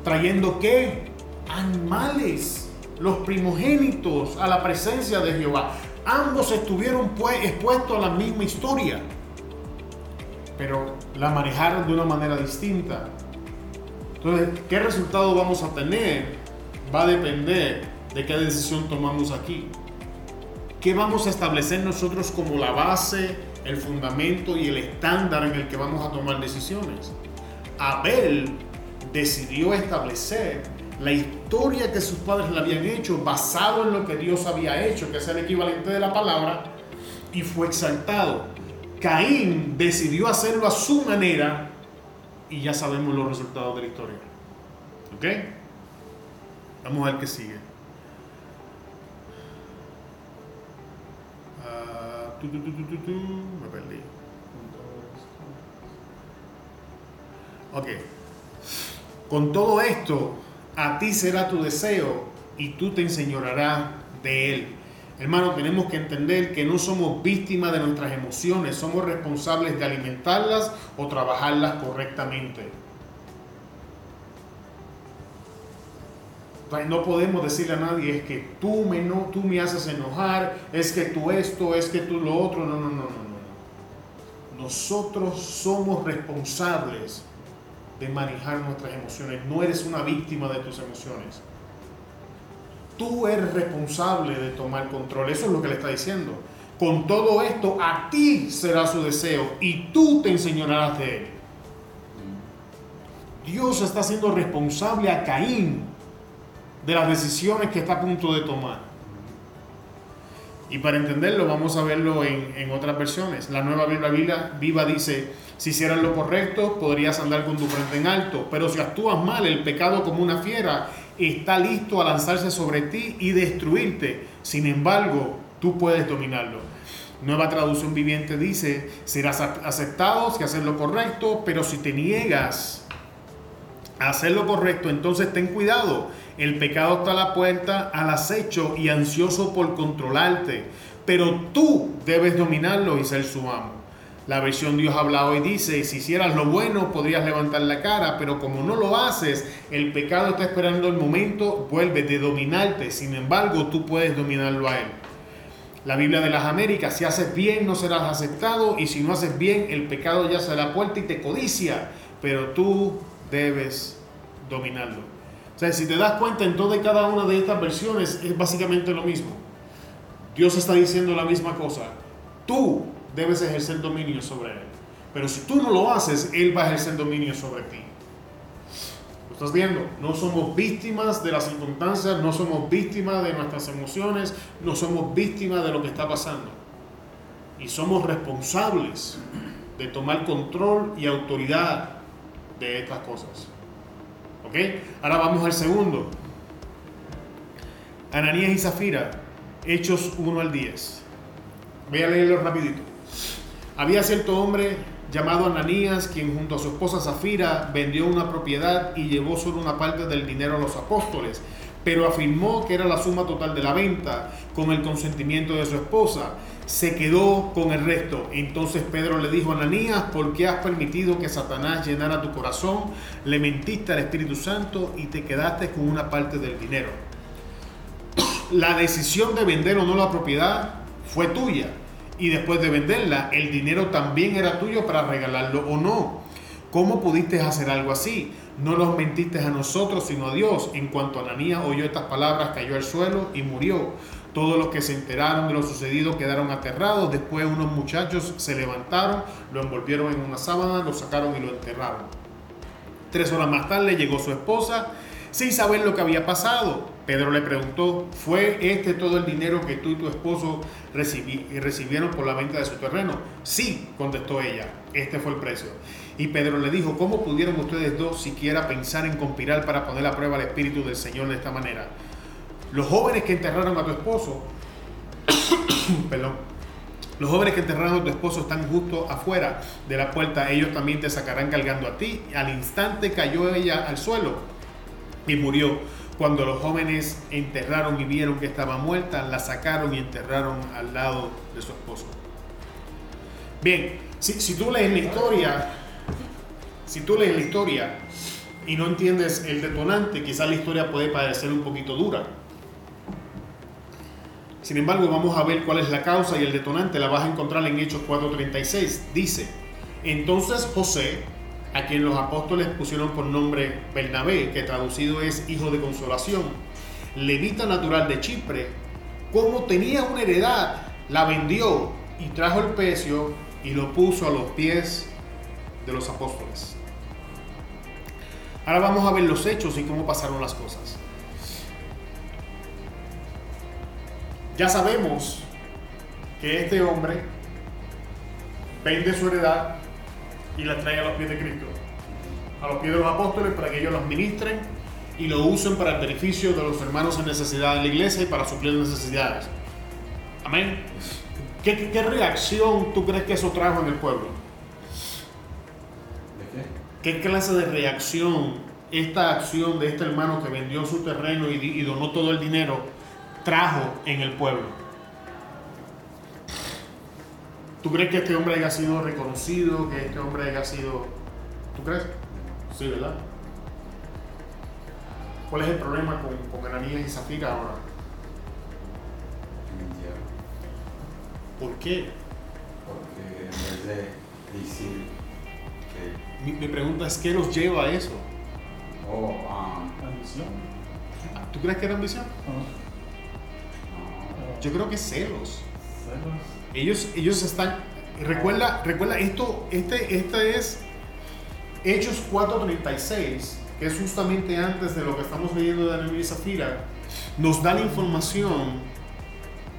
Speaker 2: trayendo qué? Animales, los primogénitos a la presencia de Jehová. Ambos estuvieron pues, expuestos a la misma historia pero la manejaron de una manera distinta. Entonces, ¿qué resultado vamos a tener? Va a depender de qué decisión tomamos aquí. ¿Qué vamos a establecer nosotros como la base, el fundamento y el estándar en el que vamos a tomar decisiones? Abel decidió establecer la historia que sus padres le habían hecho basado en lo que Dios había hecho, que es el equivalente de la palabra, y fue exaltado. Caín decidió hacerlo a su manera y ya sabemos los resultados de la historia. ¿Ok? Vamos a ver Me perdí. Ok. Con todo esto, a ti será tu deseo y tú te enseñorarás de él. Hermano, tenemos que entender que no somos víctimas de nuestras emociones, somos responsables de alimentarlas o trabajarlas correctamente. No podemos decirle a nadie es que tú me, no, tú me haces enojar, es que tú esto, es que tú lo otro. No, no, no, no, no. Nosotros somos responsables de manejar nuestras emociones. No eres una víctima de tus emociones tú eres responsable de tomar control. Eso es lo que le está diciendo. Con todo esto, a ti será su deseo y tú te enseñarás de él. Dios está siendo responsable a Caín de las decisiones que está a punto de tomar. Y para entenderlo, vamos a verlo en, otras versiones. La nueva Biblia viva dice, si hicieras lo correcto, podrías andar con tu frente en alto, pero si actúas mal, el pecado como una fiera está listo a lanzarse sobre ti y destruirte. Sin embargo, tú puedes dominarlo. Nueva traducción viviente dice, serás aceptado si haces lo correcto, pero si te niegas hacer lo correcto, entonces ten cuidado. El pecado está a la puerta, al acecho y ansioso por controlarte, pero tú debes dominarlo y ser su amo. La versión Dios habla hoy dice, si hicieras lo bueno podrías levantar la cara, pero como no lo haces, el pecado está esperando el momento, vuelve de dominarte, sin embargo tú puedes dominarlo a él. La Biblia de las Américas, si haces bien no serás aceptado y si no haces bien el pecado ya se da puerta y te codicia, pero tú debes dominarlo. O sea, si te das cuenta en toda y cada una de estas versiones es básicamente lo mismo. Dios está diciendo la misma cosa. Tú debes ejercer dominio sobre Él. Pero si tú no lo haces, Él va a ejercer dominio sobre ti. ¿Lo estás viendo? No somos víctimas de las circunstancias, no somos víctimas de nuestras emociones, no somos víctimas de lo que está pasando. Y somos responsables de tomar control y autoridad de estas cosas. ¿Ok? Ahora vamos al segundo. Ananías y Zafira, Hechos 1 al 10. Voy a leerlo rapidito. Había cierto hombre llamado Ananías, quien junto a su esposa Zafira vendió una propiedad y llevó solo una parte del dinero a los apóstoles, pero afirmó que era la suma total de la venta con el consentimiento de su esposa. Se quedó con el resto. Entonces Pedro le dijo a Ananías, ¿por qué has permitido que Satanás llenara tu corazón? Le mentiste al Espíritu Santo y te quedaste con una parte del dinero. La decisión de vender o no la propiedad fue tuya y después de venderla, el dinero también era tuyo para regalarlo o no. ¿Cómo pudiste hacer algo así? No nos mentiste a nosotros, sino a Dios. En cuanto Ananías oyó estas palabras, cayó al suelo y murió. Todos los que se enteraron de lo sucedido quedaron aterrados. Después unos muchachos se levantaron, lo envolvieron en una sábana, lo sacaron y lo enterraron. Tres horas más tarde llegó su esposa sin saber lo que había pasado. Pedro le preguntó, ¿fue este todo el dinero que tú y tu esposo recibieron por la venta de su terreno? Sí, contestó ella, este fue el precio. Y Pedro le dijo, ¿cómo pudieron ustedes dos siquiera pensar en conspirar para poner a prueba el Espíritu del Señor de esta manera? Los jóvenes que enterraron a tu esposo, perdón, los jóvenes que enterraron a tu esposo están justo afuera de la puerta, ellos también te sacarán cargando a ti. Al instante cayó ella al suelo y murió. Cuando los jóvenes enterraron y vieron que estaba muerta, la sacaron y enterraron al lado de su esposo. Bien, si, si tú lees la historia, si tú lees la historia y no entiendes el detonante, quizás la historia puede parecer un poquito dura. Sin embargo, vamos a ver cuál es la causa y el detonante. La vas a encontrar en Hechos 4:36. Dice, entonces José, a quien los apóstoles pusieron por nombre Bernabé, que traducido es hijo de consolación, levita natural de Chipre, como tenía una heredad, la vendió y trajo el precio y lo puso a los pies de los apóstoles. Ahora vamos a ver los hechos y cómo pasaron las cosas. Ya sabemos que este hombre vende su heredad y la trae a los pies de Cristo, a los pies de los apóstoles para que ellos los ministren y lo usen para el beneficio de los hermanos en necesidad en la iglesia y para suplir necesidades. Amén. ¿Qué, qué reacción tú crees que eso trajo en el pueblo?
Speaker 5: ¿De qué?
Speaker 2: ¿Qué clase de reacción esta acción de este hermano que vendió su terreno y, y donó todo el dinero trajo en el pueblo? ¿Tú crees que este hombre haya sido reconocido, que este hombre haya sido... ¿Tú crees? Sí, ¿verdad? ¿Cuál es el problema con, con Ananías y Zafira ahora? ¿Por qué?
Speaker 5: Porque en vez de decir que,
Speaker 2: Mi, mi pregunta es, ¿qué los lleva a eso?
Speaker 5: oh, ah,
Speaker 4: Ambición.
Speaker 2: ¿Tú crees que era ambición?
Speaker 5: No,
Speaker 2: Yo creo que es celos.
Speaker 4: celos.
Speaker 2: Ellos, ellos están. Recuerda, recuerda, esto, este, este es Hechos 4.36, que es justamente antes de lo que estamos leyendo de Ananías y Zafira, nos da la información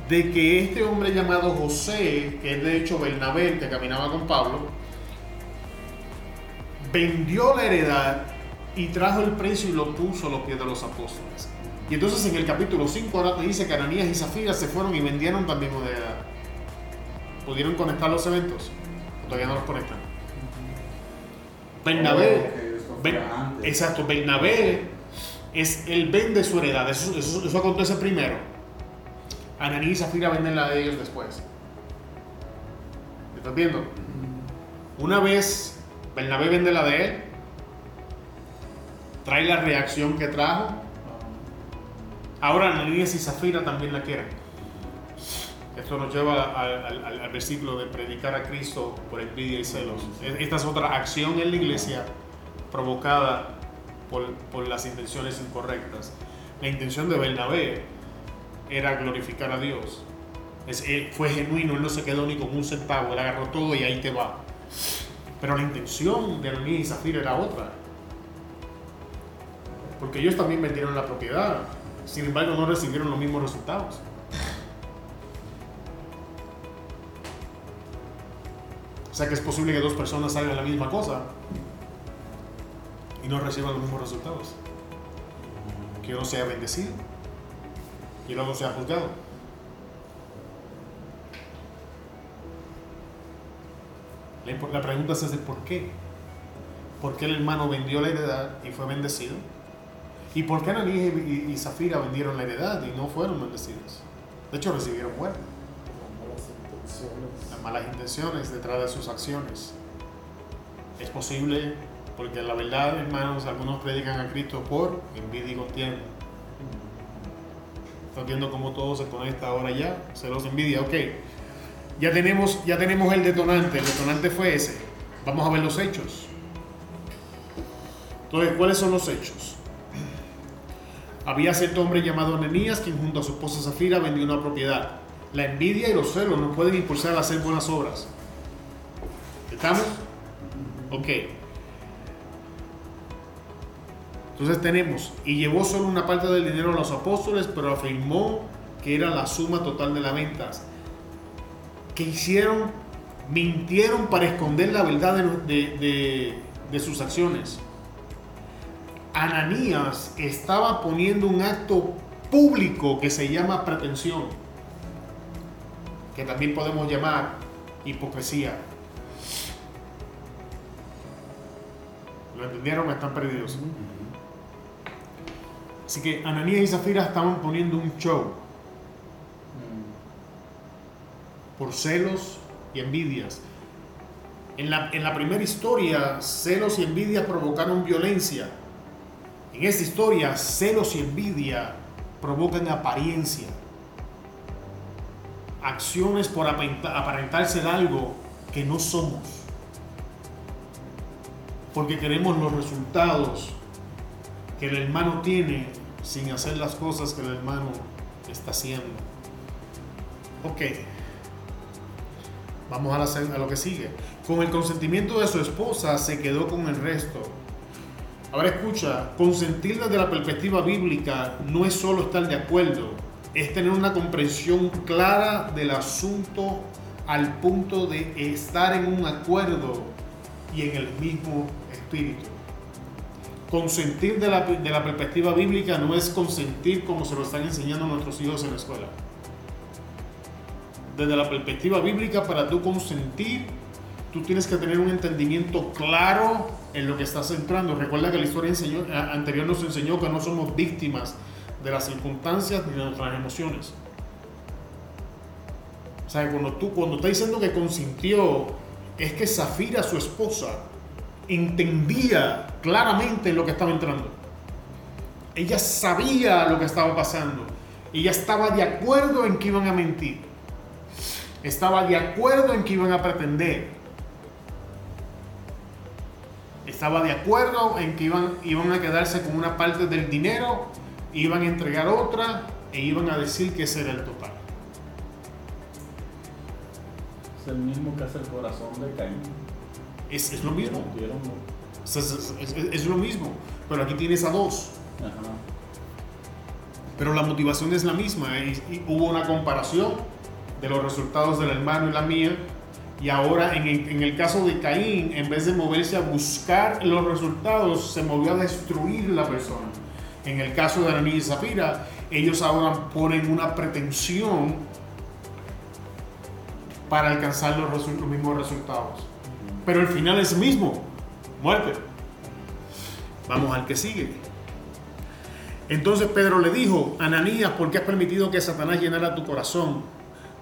Speaker 2: de que este hombre llamado José, que es de hecho Bernabé, que caminaba con Pablo, vendió la heredad y trajo el precio y lo puso a los pies de los apóstoles. Y entonces en el capítulo 5 ahora te dice que Ananías y Zafira se fueron y vendieron también una heredad. ¿Pudieron conectar los eventos? Todavía no los conectan. Bernabé,
Speaker 5: Oh,
Speaker 2: Ben- exacto, Bernabé es el vende su heredad. Eso, eso, eso acontece primero. Ananías y Zafira venden la de ellos después. ¿Me ¿Estás viendo? Una vez Bernabé vende la de él, trae la reacción que trajo. Ahora Ananías y Zafira también la quieren. Esto nos lleva al, versículo de predicar a Cristo por envidia y celos. Esta es otra acción en la iglesia provocada por, por las intenciones incorrectas. La intención de Bernabé era glorificar a Dios. Él fue genuino, él no se quedó ni con un centavo, él agarró todo y ahí te va. Pero la intención de Ananías y Zafira era otra. Porque ellos también vendieron la propiedad. Sin embargo, no recibieron los mismos resultados. O sea que es posible que dos personas hagan la misma cosa y no reciban los mismos resultados. Que uno sea bendecido y el otro sea juzgado. La, pregunta es por qué. ¿Por qué el hermano vendió la heredad y fue bendecido? ¿Y por qué Ananías y, y- Zafira vendieron la heredad y no fueron bendecidos? De hecho, recibieron muerte.
Speaker 4: Las malas intenciones.
Speaker 2: Detrás de sus acciones. Es posible, porque la verdad, hermanos, algunos predican a Cristo por envidia y contienda. Estás viendo cómo todo se conecta ahora ya. Celos, envidia, ok. Ya tenemos, ya tenemos el detonante. El detonante fue ese. Vamos a ver los hechos. Entonces, ¿cuáles son los hechos? Había cierto hombre llamado Ananías quien junto a su esposa Zafira vendió una propiedad. La envidia y los celos nos pueden impulsar a hacer buenas obras. ¿Estamos? Ok. Entonces tenemos, y llevó solo una parte del dinero a los apóstoles, pero afirmó que era la suma total de las ventas. Que hicieron, mintieron para esconder la verdad de, de- de- de sus acciones. Ananías estaba poniendo un acto público que se llama pretensión, que también podemos llamar hipocresía. ¿Lo entendieron? Están perdidos. Así que Ananías y Zafira estaban poniendo un show por celos y envidias. En la, en la primera historia, celos y envidia provocaron violencia. En esta historia, celos y envidia provocan apariencia. Acciones por aparenta- aparentar ser algo que no somos. Porque queremos los resultados que el hermano tiene sin hacer las cosas que el hermano está haciendo. Ok. Vamos a, lo que sigue. Con el consentimiento de su esposa se quedó con el resto. Ahora escucha, consentir desde la perspectiva bíblica no es solo estar de acuerdo, es tener una comprensión clara del asunto al punto de estar en un acuerdo y en el mismo espíritu. Consentir de la, de la perspectiva bíblica no es consentir como se lo están enseñando nuestros hijos en la escuela. Desde la perspectiva bíblica, para tú consentir, tú tienes que tener un entendimiento claro en lo que estás entrando. Recuerda que la historia a- anterior nos enseñó que no somos víctimas de las circunstancias ni de nuestras emociones. O sea, cuando tú, cuando está diciendo que consintió, es que Zafira, su esposa, entendía claramente lo que estaba entrando. Ella sabía lo que estaba pasando. Ella estaba de acuerdo en que iban a mentir. Estaba de acuerdo en que iban a pretender. Estaba de acuerdo en que iban, iban a quedarse con una parte del dinero, iban a entregar otra e iban a decir que ese era el total.
Speaker 3: Es el mismo que hace el corazón de Caín.
Speaker 2: Es, es lo mismo. Es, es- es- es- es lo mismo. Pero aquí tienes a dos.
Speaker 3: Ajá.
Speaker 2: Pero la motivación es la misma. Y, y hubo una comparación de los resultados del hermano y la mía. Y ahora en el, caso de Caín, en vez de moverse a buscar los resultados, se movió a destruir la persona. En el caso de Ananías y Zafira, ellos ahora ponen una pretensión para alcanzar los, los mismos resultados. Pero el final es mismo, muerte. Vamos al que sigue. Entonces Pedro le dijo, Ananías, ¿por qué has permitido que Satanás llenara tu corazón?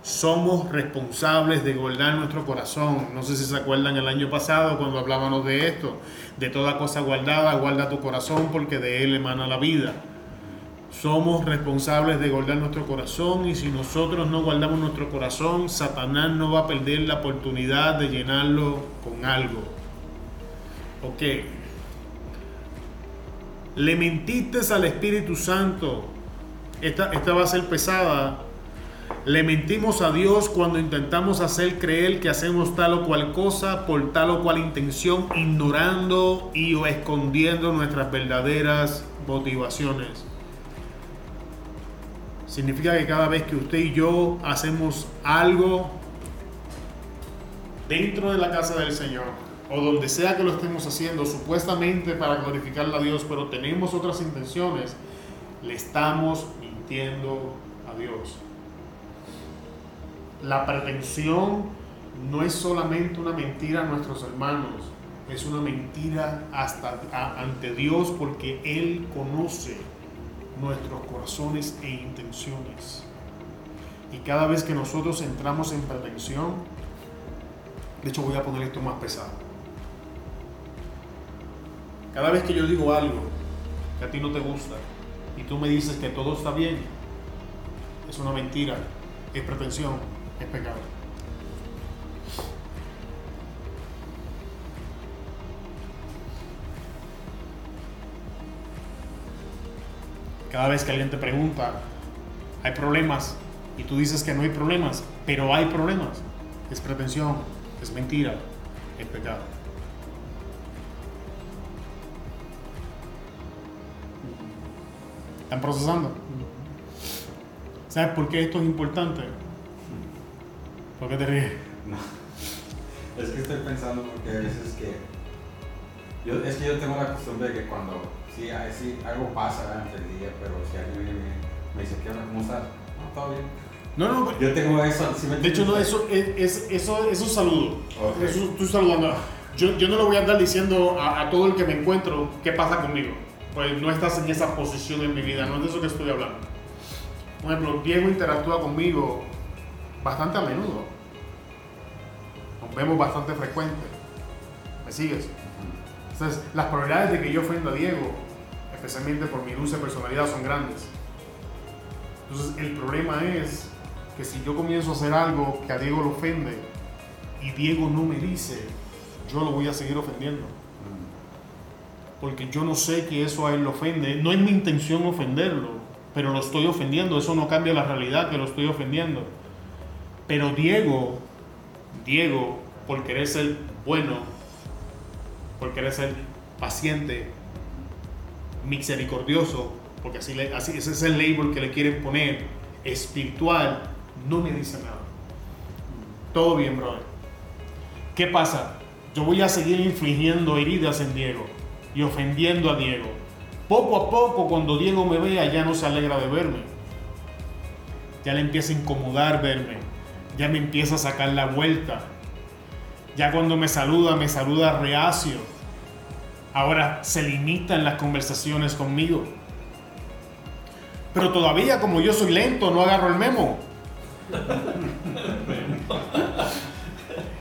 Speaker 2: Somos responsables de guardar nuestro corazón. No sé si se acuerdan el año pasado cuando hablábamos de esto, de toda cosa guardada, guarda tu corazón porque de él emana la vida. Somos responsables de guardar nuestro corazón y si nosotros no guardamos nuestro corazón, Satanás no va a perder la oportunidad de llenarlo con algo. Ok. Le mentiste al Espíritu Santo. Esta, esta va a ser pesada le mentimos a Dios cuando intentamos hacer creer que hacemos tal o cual cosa por tal o cual intención, ignorando y o escondiendo nuestras verdaderas motivaciones. Significa que cada vez que usted y yo hacemos algo dentro de la casa del Señor, o donde sea que lo estemos haciendo, supuestamente para glorificar a Dios, pero tenemos otras intenciones, le estamos mintiendo a Dios. La pretensión no es solamente una mentira a nuestros hermanos, es una mentira hasta ante Dios porque Él conoce nuestros corazones e intenciones. Y cada vez que nosotros entramos en pretensión, de hecho voy a poner esto más pesado. Cada vez que yo digo algo que a ti no te gusta y tú me dices que todo está bien, es una mentira, es pretensión, es pecado. Cada vez que alguien te pregunta, ¿hay problemas? Y tú dices que no hay problemas, pero hay problemas. Es pretensión, es mentira, es pecado. ¿Están procesando? ¿Sabes por qué esto es importante? ¿Por qué te ríes?
Speaker 5: No. Es que estoy pensando porque a veces que. Yo, es que yo tengo la costumbre de que cuando. Sí, sí algo pasa durante el día, pero si alguien viene me dice, ¿qué onda? ¿Cómo estás? No, todo bien.
Speaker 2: No, no,
Speaker 5: yo tengo eso. ¿sí
Speaker 2: de hecho, no, eso es, es, eso, eso es saludo. Okay. Eso estoy saludando. Yo, yo, no le voy a andar diciendo a, a, todo el que me encuentro qué pasa conmigo. Pues no estás en esa posición en mi vida, no es de eso que estoy hablando. Por ejemplo, Diego interactúa conmigo bastante a menudo. Nos vemos bastante frecuente. ¿Me sigues? Entonces, las probabilidades de que yo ofenda a Diego, especialmente por mi dulce personalidad, son grandes. Entonces, el problema es que si yo comienzo a hacer algo que a Diego lo ofende y Diego no me dice, yo lo voy a seguir ofendiendo. Porque yo no sé que eso a él lo ofende. No es mi intención ofenderlo, pero lo estoy ofendiendo. Eso no cambia la realidad que lo estoy ofendiendo. Pero Diego, Diego, por querer ser bueno, por querer ser paciente, misericordioso, porque así, ese es el label que le quieren poner, espiritual, no me dice nada. Todo bien, brother. ¿Qué pasa? Yo voy a seguir infligiendo heridas en Diego y ofendiendo a Diego. Poco a poco, cuando Diego me vea, ya no se alegra de verme. Ya le empieza a incomodar verme. Ya me empieza a sacar la vuelta. Ya cuando me saluda, me saluda reacio. Ahora se limita en las conversaciones conmigo. Pero todavía como yo soy lento, no agarro el memo.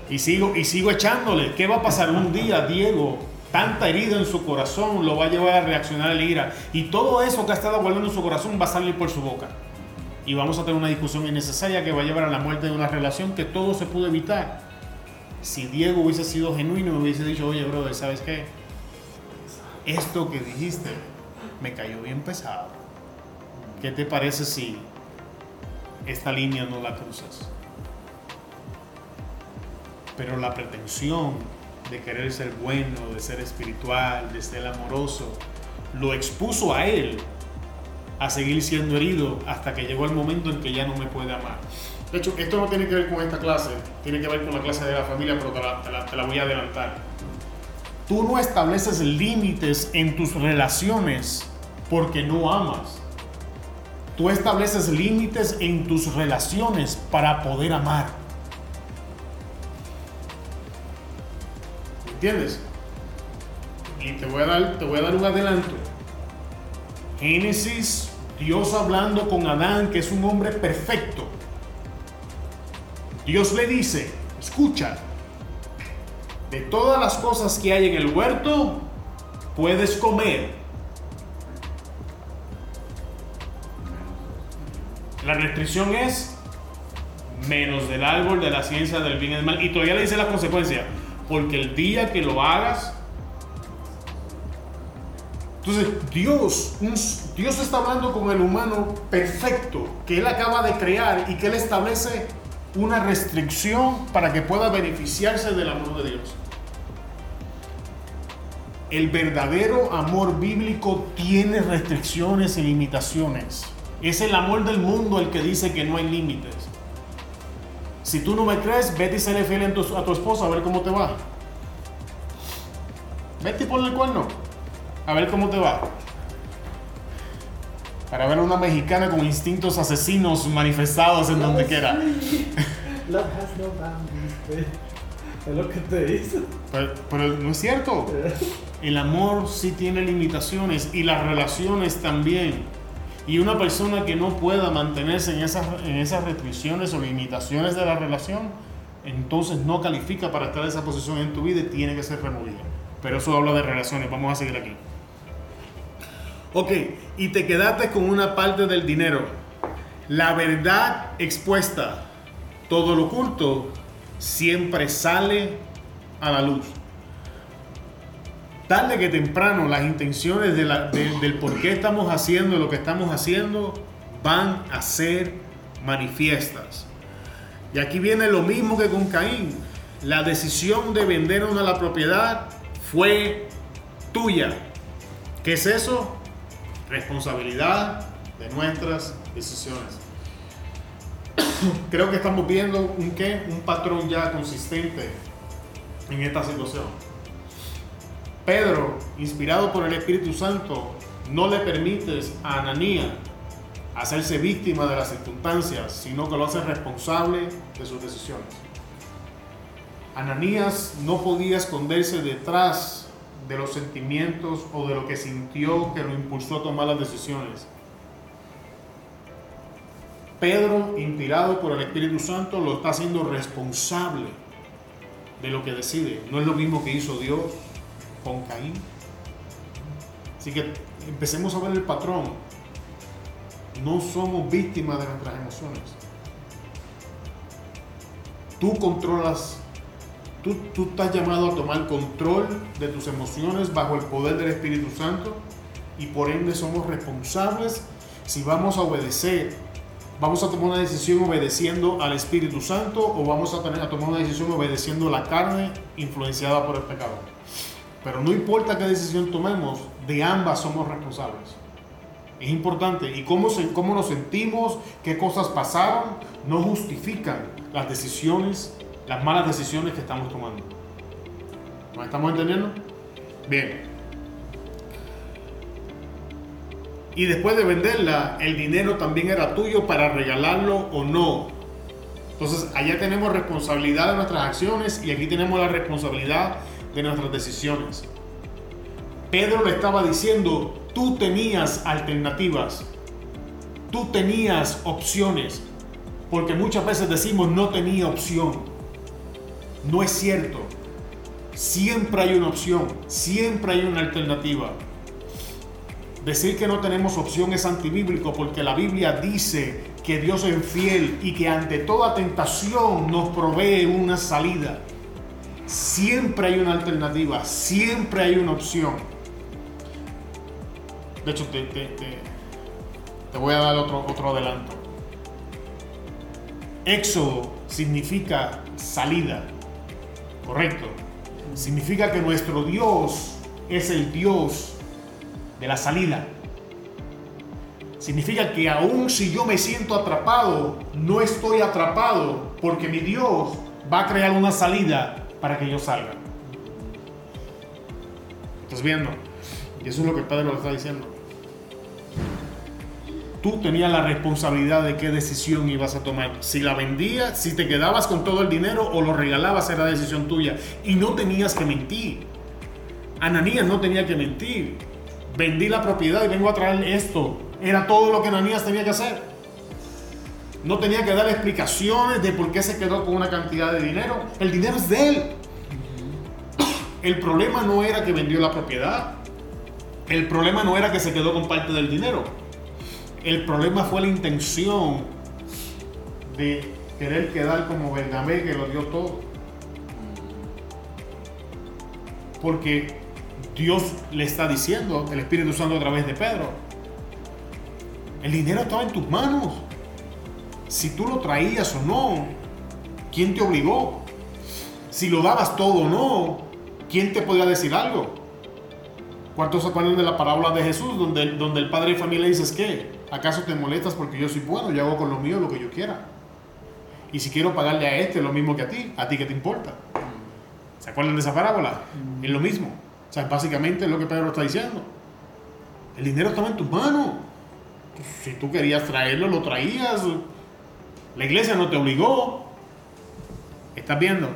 Speaker 2: Y sigo, y sigo echándole. ¿Qué va a pasar un día, Diego? Tanta herida en su corazón lo va a llevar a reaccionar a la ira. Y todo eso que ha estado guardando en su corazón va a salir por su boca. Y vamos a tener una discusión innecesaria que va a llevar a la muerte de una relación que todo se pudo evitar. Si Diego hubiese sido genuino, me hubiese dicho, oye, brother, ¿sabes qué? Esto que dijiste me cayó bien pesado. ¿Qué te parece si esta línea no la cruzas? Pero la pretensión de querer ser bueno, de ser espiritual, de ser amoroso, lo expuso a él a seguir siendo herido hasta que llegó el momento en que ya no me puede amar. De hecho, esto no tiene que ver con esta clase, tiene que ver con la clase de la familia, pero te la, te la, te la voy a adelantar. Tú no estableces límites en tus relaciones porque no amas. Tú estableces límites en tus relaciones para poder amar. ¿Entiendes? Y te voy a dar, te voy a dar un adelanto. Génesis, Dios hablando con Adán, que es un hombre perfecto. Dios le dice, escucha, de todas las cosas que hay en el huerto, puedes comer. La restricción es menos del árbol de la ciencia del bien y del mal. Y todavía le dice la consecuencia, porque el día que lo hagas, entonces Dios, Dios está hablando con el humano perfecto que Él acaba de crear y que Él establece una restricción para que pueda beneficiarse del amor de Dios. El verdadero amor bíblico tiene restricciones y limitaciones. Es el amor del mundo el que dice que no hay límites. Si tú no me crees, vete y fiel en tu- a tu esposa a ver cómo te va. Vete y ponle el cuerno. A ver cómo te va. Para ver a una mexicana con instintos asesinos manifestados en donde quiera.
Speaker 4: Love has no boundaries. Es lo que te dice.
Speaker 2: Pero, pero no es cierto. El amor sí tiene limitaciones y las relaciones también. Y una persona que no pueda mantenerse en esas, en esas restricciones o limitaciones de la relación, entonces no califica para estar en esa posición en tu vida y tiene que ser removida. Pero eso habla de relaciones. Vamos a seguir aquí. Ok, y te quedaste con una parte del dinero. La verdad expuesta, todo lo oculto, siempre sale a la luz. Tarde que temprano las intenciones del por qué estamos haciendo lo que estamos haciendo van a ser manifiestas. Y aquí viene lo mismo que con Caín. La decisión de vendernos la propiedad fue tuya. ¿Qué es eso? Responsabilidad de nuestras decisiones. Creo que estamos viendo un, ¿qué? un patrón ya consistente en esta situación. Pedro, inspirado por el Espíritu Santo, no le permites a Ananía hacerse víctima de las circunstancias, sino que lo hace responsable de sus decisiones. Ananías no podía esconderse detrás de los sentimientos o de lo que sintió que lo impulsó a tomar las decisiones. Pedro, inspirado por el Espíritu Santo, lo está haciendo responsable de lo que decide. No es lo mismo que hizo Dios con Caín. Así que empecemos a ver el patrón. No somos víctimas de nuestras emociones. Tú controlas, tú, tú estás llamado a tomar control de tus emociones bajo el poder del Espíritu Santo y por ende somos responsables si vamos a obedecer. Vamos a tomar una decisión obedeciendo al Espíritu Santo o vamos a, tomar una decisión obedeciendo la carne influenciada por el pecado. Pero no importa qué decisión tomemos, de ambas somos responsables. Es importante. Y cómo, se, cómo nos sentimos, qué cosas pasaron, no justifican las decisiones, las malas decisiones que estamos tomando. ¿Nos estamos entendiendo? Bien. Y después de venderla, el dinero también era tuyo para regalarlo o no. Entonces, allá tenemos responsabilidad de nuestras acciones y aquí tenemos la responsabilidad de nuestras decisiones. Pedro le estaba diciendo, tú tenías alternativas, tú tenías opciones, porque muchas veces decimos no tenía opción. No es cierto. Siempre hay una opción, siempre hay una alternativa. Decir que no tenemos opción es antibíblico porque la Biblia dice que Dios es fiel y que ante toda tentación nos provee una salida. Siempre hay una alternativa, siempre hay una opción. De hecho, te, voy a dar otro adelanto. Éxodo significa salida, correcto. Significa que nuestro Dios es el Dios de la salida. Significa que aun si yo me siento atrapado, no estoy atrapado porque mi Dios va a crear una salida para que yo salga. ¿Estás viendo? Y eso es lo que Pedro le está diciendo. Tú tenías la responsabilidad de qué decisión ibas a tomar. Si la vendías, si te quedabas con todo el dinero o lo regalabas, era decisión tuya. Y no tenías que mentir. Ananías no tenía que mentir. Vendí la propiedad y vengo a traer esto. Era todo lo que Ananías tenía que hacer. No tenía que dar explicaciones de por qué se quedó con una cantidad de dinero. El dinero es de él. El problema no era que vendió la propiedad. El problema no era que se quedó con parte del dinero. El problema fue la intención de querer quedar como Bernabé que lo dio todo. Porque Dios le está diciendo, el Espíritu Santo a través de Pedro, el dinero estaba en tus manos. Si tú lo traías o no, ¿quién te obligó? Si lo dabas todo o no, ¿quién te podía decir algo? ¿Cuántos se acuerdan de la parábola de Jesús donde, donde el padre de familia dice, ¿qué? ¿Acaso te molestas porque yo soy bueno y hago con lo mío lo que yo quiera? Y si quiero pagarle a este lo mismo que a ti, ¿a ti qué te importa? ¿Se acuerdan de esa parábola? Es lo mismo. O sea, básicamente es lo que Pedro está diciendo. El dinero estaba en tus manos. Si tú querías traerlo, lo traías. La iglesia no te obligó. ¿Estás viendo?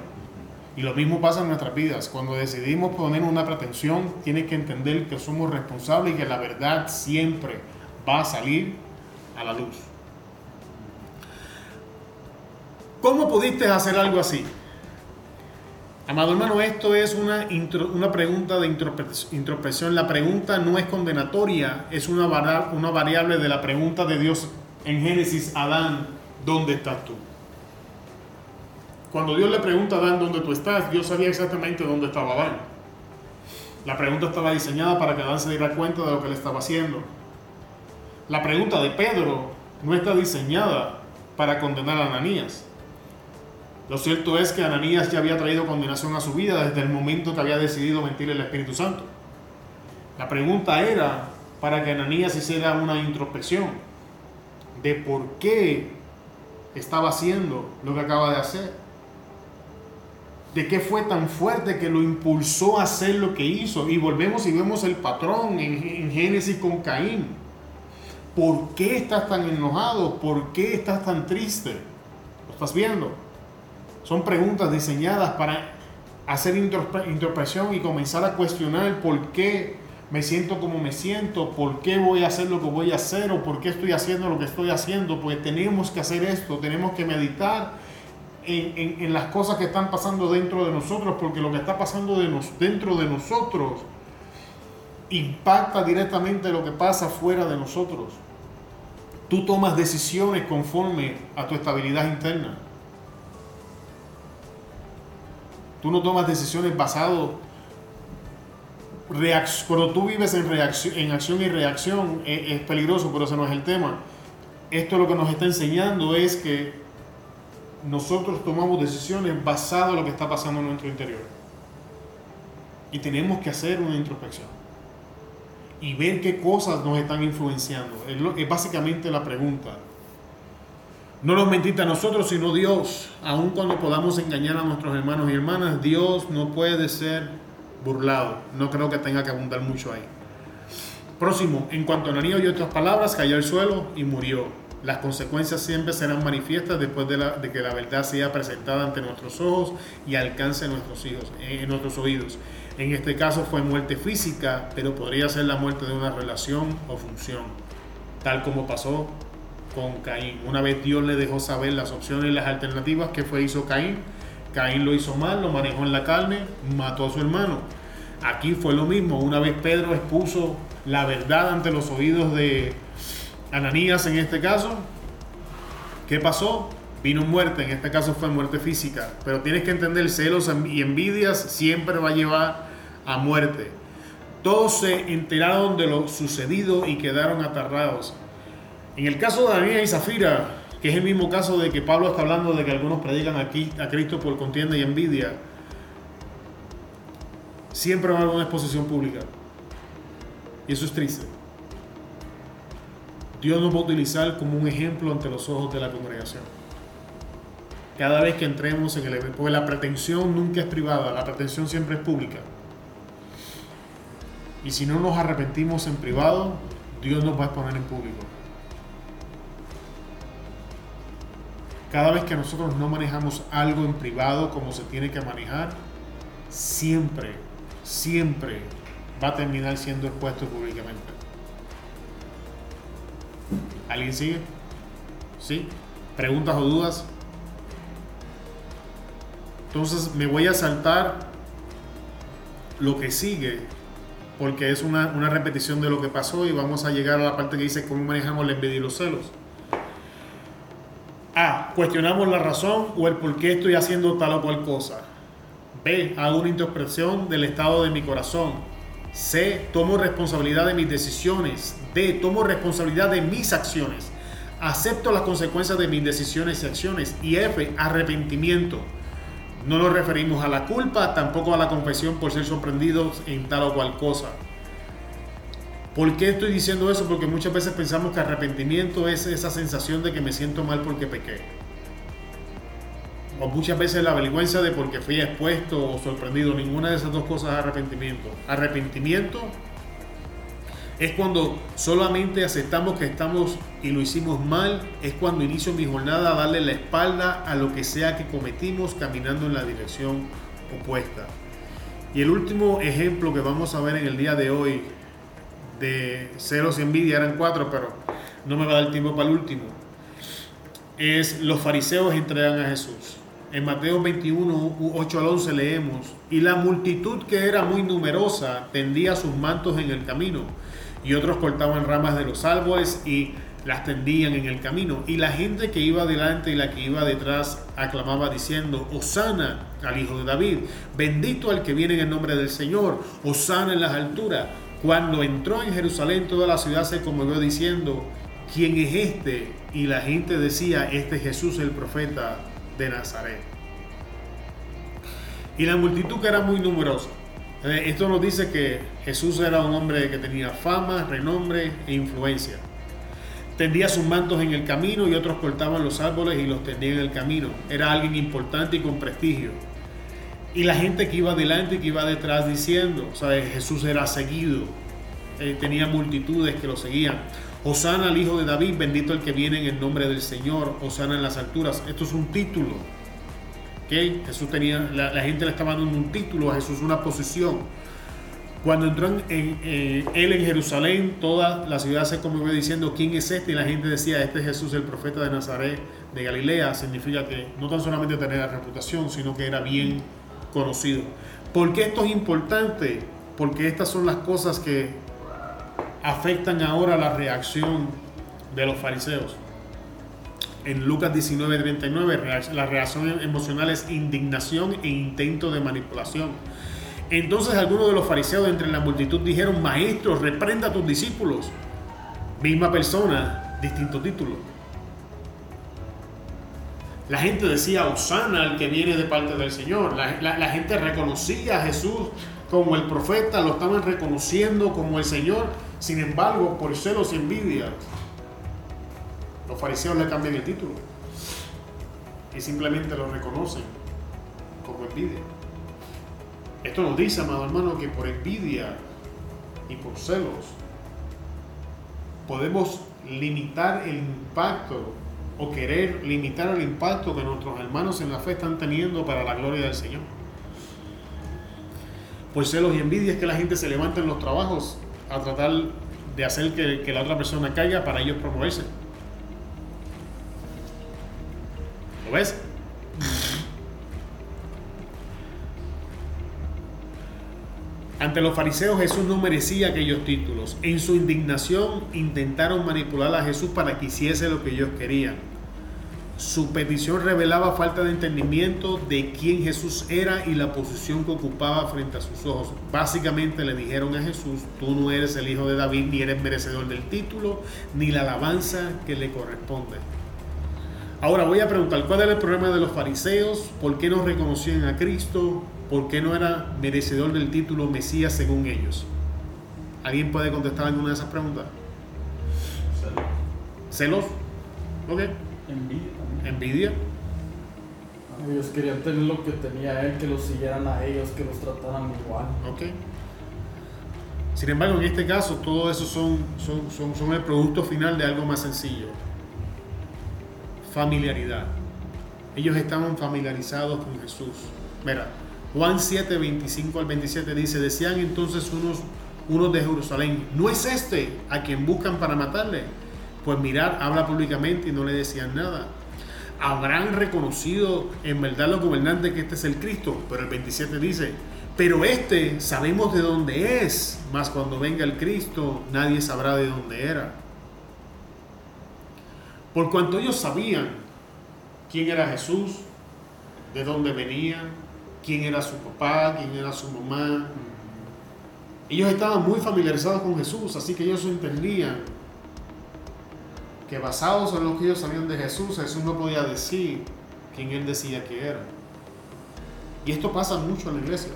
Speaker 2: Y lo mismo pasa en nuestras vidas. Cuando decidimos poner una pretensión, tienes que entender que somos responsables y que la verdad siempre va a salir a la luz. ¿Cómo pudiste hacer algo así? Amado hermano, esto es una, una pregunta de introspección. La pregunta no es condenatoria, es una, una variable de la pregunta de Dios en Génesis, Adán, ¿dónde estás tú? Cuando Dios le pregunta a Adán dónde tú estás, Dios sabía exactamente dónde estaba Adán. La pregunta estaba diseñada para que Adán se diera cuenta de lo que él estaba haciendo. La pregunta de Pedro no está diseñada para condenar a Ananías. Lo cierto es que Ananías ya había traído condenación a su vida desde el momento que había decidido mentirle al Espíritu Santo. La pregunta era para que Ananías hiciera una introspección de por qué estaba haciendo lo que acaba de hacer. De qué fue tan fuerte que lo impulsó a hacer lo que hizo. Y volvemos y vemos el patrón en, en Génesis con Caín. ¿Por qué estás tan enojado? ¿Por qué estás tan triste? ¿Lo estás viendo? Son preguntas diseñadas para hacer introspección y comenzar a cuestionar por qué me siento como me siento, por qué voy a hacer lo que voy a hacer o por qué estoy haciendo lo que estoy haciendo. Pues tenemos que hacer esto, tenemos que meditar en, las cosas que están pasando dentro de nosotros, porque lo que está pasando dentro de nosotros impacta directamente lo que pasa fuera de nosotros. Tú tomas decisiones conforme a tu estabilidad interna. Tú no tomas decisiones basado cuando tú vives en, en acción y reacción es, peligroso, pero ese no es el tema. Esto lo que nos está enseñando es que nosotros tomamos decisiones basadas en lo que está pasando en nuestro interior. Y tenemos que hacer una introspección. Y ver qué cosas nos están influenciando. es básicamente la pregunta. No nos mentiste a nosotros, sino Dios. Aun cuando podamos engañar a nuestros hermanos y hermanas, Dios no puede ser burlado. No creo que tenga que abundar mucho ahí. Próximo, en cuanto a Ananías oyó estas palabras, cayó al suelo y murió. Las consecuencias siempre serán manifiestas después de, de, que la verdad sea presentada ante nuestros ojos y alcance nuestros, hijos, en nuestros oídos. En este caso fue muerte física, pero podría ser la muerte de una relación o función, tal como pasó con Caín. Una vez Dios le dejó saber las opciones y las alternativas que fue hizo Caín. Caín lo hizo mal, lo manejó en la carne, mató a su hermano. Aquí fue lo mismo. Una vez Pedro expuso la verdad ante los oídos de Ananías en este caso, ¿qué pasó? Vino muerte, en este caso fue muerte física. Pero tienes que entender, celos y envidias siempre va a llevar a muerte. Todos se enteraron de lo sucedido y quedaron aterrados. En el caso de Daniel y Zafira, que es el mismo caso de que Pablo está hablando de que algunos predican aquí a Cristo por contienda y envidia, siempre va a haber una exposición pública. Y eso es triste. Dios nos va a utilizar como un ejemplo ante los ojos de la congregación. Cada vez que entremos en el evento, porque la pretensión nunca es privada, la pretensión siempre es pública. Y si no nos arrepentimos en privado, Dios nos va a exponer en público. Cada vez que nosotros no manejamos algo en privado como se tiene que manejar, siempre, siempre va a terminar siendo expuesto públicamente. ¿Alguien sigue? ¿Sí? ¿Preguntas o dudas? Entonces me voy a saltar lo que sigue, porque es una, una repetición de lo que pasó y vamos a llegar a la parte que dice cómo manejamos la envidia y los celos. A. Cuestionamos la razón o el por qué estoy haciendo tal o cual cosa. B. Hago una introspección del estado de mi corazón. C. Tomo responsabilidad de mis decisiones. D. Tomo responsabilidad de mis acciones. Acepto las consecuencias de mis decisiones y acciones. Y F. Arrepentimiento. No nos referimos a la culpa, tampoco a la confesión por ser sorprendidos en tal o cual cosa. ¿Por qué estoy diciendo eso? Porque muchas veces pensamos que arrepentimiento es esa sensación de que me siento mal porque pequé. O muchas veces la vergüenza de porque fui expuesto o sorprendido. Ninguna de esas dos cosas es arrepentimiento. Arrepentimiento es cuando solamente aceptamos que estamos y lo hicimos mal, es cuando inicio mi jornada a darle la espalda a lo que sea que cometimos caminando en la dirección opuesta. Y el último ejemplo que vamos a ver en el día de hoy de celos y envidia eran cuatro, pero no me va a dar tiempo para el último. Es los fariseos entregan a Jesús. En Mateo 21, 8 al 11 leemos, y la multitud que era muy numerosa tendía sus mantos en el camino y otros cortaban ramas de los árboles y las tendían en el camino. Y la gente que iba delante y la que iba detrás aclamaba diciendo, Osana al Hijo de David, bendito al que viene en el nombre del Señor, Osana en las alturas. Cuando entró en Jerusalén toda la ciudad se conmovió diciendo, ¿quién es este? Y la gente decía, este es Jesús el profeta de Nazaret. Y la multitud que era muy numerosa eh, esto nos dice que Jesús era un hombre que tenía fama, renombre e influencia. Tendía sus mantos en el camino y otros cortaban los árboles y los tendían en el camino. Era alguien importante y con prestigio. Y la gente que iba delante y que iba detrás diciendo, o Jesús era seguido. Eh, tenía multitudes que lo seguían. Osana al Hijo de David, bendito el que viene en el nombre del Señor. Osana en las alturas. Esto es un título Jesús tenía, la, gente le estaba dando un título a Jesús, una posición. Cuando entró en, eh, él en Jerusalén, toda la ciudad se conmovió diciendo, ¿quién es este? Y la gente decía, este es Jesús, el profeta de Nazaret de Galilea. Significa que no tan solamente tenía reputación, sino que era bien conocido. ¿Por qué esto es importante? Porque estas son las cosas que afectan ahora la reacción de los fariseos en Lucas 19:39, la reacción emocional es indignación e intento de manipulación. Entonces algunos de los fariseos entre la multitud dijeron, maestro, reprenda a tus discípulos. Misma persona, distinto título. La gente decía, Osana, el que viene de parte del Señor. La, la gente reconocía a Jesús como el profeta, lo estaban reconociendo como el Señor. Sin embargo, por celos y envidia, los fariseos le cambian el título y simplemente lo reconocen como envidia. Esto nos dice, amado hermano, que por envidia y por celos podemos limitar el impacto o querer limitar el impacto que nuestros hermanos en la fe están teniendo para la gloria del Señor. Por celos y envidia es que la gente se levanta en los trabajos a tratar de hacer que, que la otra persona caiga para ellos promoverse. Ves? Ante los fariseos Jesús no merecía aquellos títulos. En su indignación intentaron manipular a Jesús para que hiciese lo que ellos querían. Su petición revelaba falta de entendimiento de quién Jesús era y la posición que ocupaba frente a sus ojos. Básicamente le dijeron a Jesús, tú no eres el hijo de David, ni eres merecedor del título, ni la alabanza que le corresponde. Ahora voy a preguntar, ¿cuál era el problema de los fariseos? ¿Por qué no reconocían a Cristo? ¿Por qué no era merecedor del título Mesías según ellos? ¿Alguien puede contestar alguna de esas preguntas? ¿Celos? ¿Ok?
Speaker 3: Envidia
Speaker 2: ¿Envidia?
Speaker 4: Ellos querían tener lo que tenía él, que los siguieran a ellos, que los trataran igual.
Speaker 2: Ok. Sin embargo, en este caso, todo eso son, son, son, son el producto final de algo más sencillo familiaridad. Ellos estaban familiarizados con Jesús. Mira, Juan 7, 25 al 27 dice, decían entonces unos, unos de Jerusalén, ¿no es este a quien buscan para matarle? Pues mirar, habla públicamente y no le decían nada. habrán reconocido en verdad los gobernantes que este es el Cristo. Pero el 27 dice, pero este sabemos de dónde es, mas cuando venga el Cristo nadie sabrá de dónde era. Por cuanto ellos sabían quién era Jesús, de dónde venía, quién era su papá, quién era su mamá. Ellos estaban muy familiarizados con Jesús, así que ellos entendían que basados en lo que ellos sabían de Jesús, Jesús no podía decir quién él decía que era. Y esto pasa mucho en la iglesia.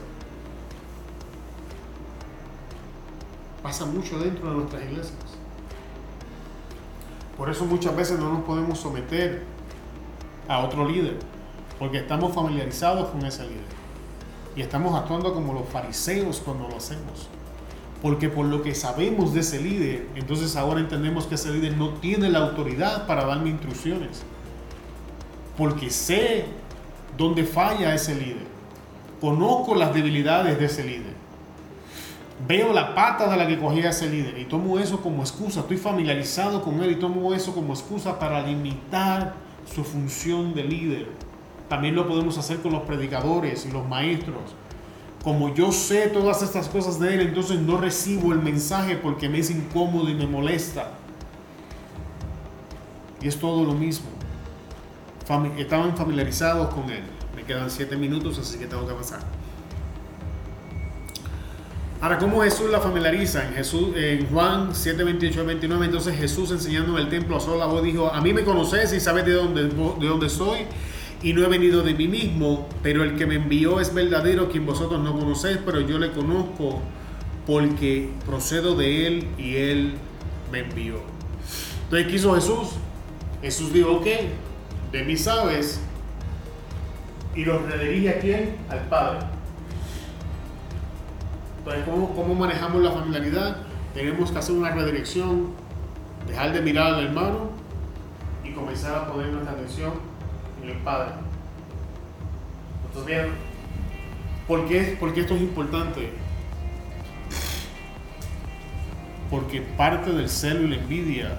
Speaker 2: Pasa mucho dentro de nuestras iglesias. Por eso muchas veces no nos podemos someter a otro líder, porque estamos familiarizados con ese líder. Y estamos actuando como los fariseos cuando lo hacemos. Porque por lo que sabemos de ese líder, entonces ahora entendemos que ese líder no tiene la autoridad para darme instrucciones. Porque sé dónde falla ese líder. Conozco las debilidades de ese líder. Veo la pata de la que cogía ese líder y tomo eso como excusa. Estoy familiarizado con él y tomo eso como excusa para limitar su función de líder. También lo podemos hacer con los predicadores y los maestros como yo sé todas estas cosas de Él, entonces no recibo el mensaje porque me es incómodo y me molesta. Y es todo lo mismo. estaban familiarizados con Él. Me quedan siete minutos, así que tengo que pasar. Ahora, ¿cómo Jesús la familiariza? En, Jesús, en Juan 7, 28 29, entonces Jesús enseñando en el templo a sola voz dijo, a mí me conoces y sabes de dónde, de dónde soy y no he venido de mí mismo, pero el que me envió es verdadero, quien vosotros no conocéis, pero yo le conozco porque procedo de él y él me envió. Entonces, ¿qué hizo Jesús? Jesús dijo, ok, de mí sabes, y lo redirige a quién? Al Padre. Entonces, ¿cómo, ¿cómo manejamos la familiaridad? Tenemos que hacer una redirección, dejar de mirar al hermano y comenzar a poner nuestra atención el Padre. ¿Estás bien? ¿Por qué? Porque esto es importante. Porque parte del celo y la envidia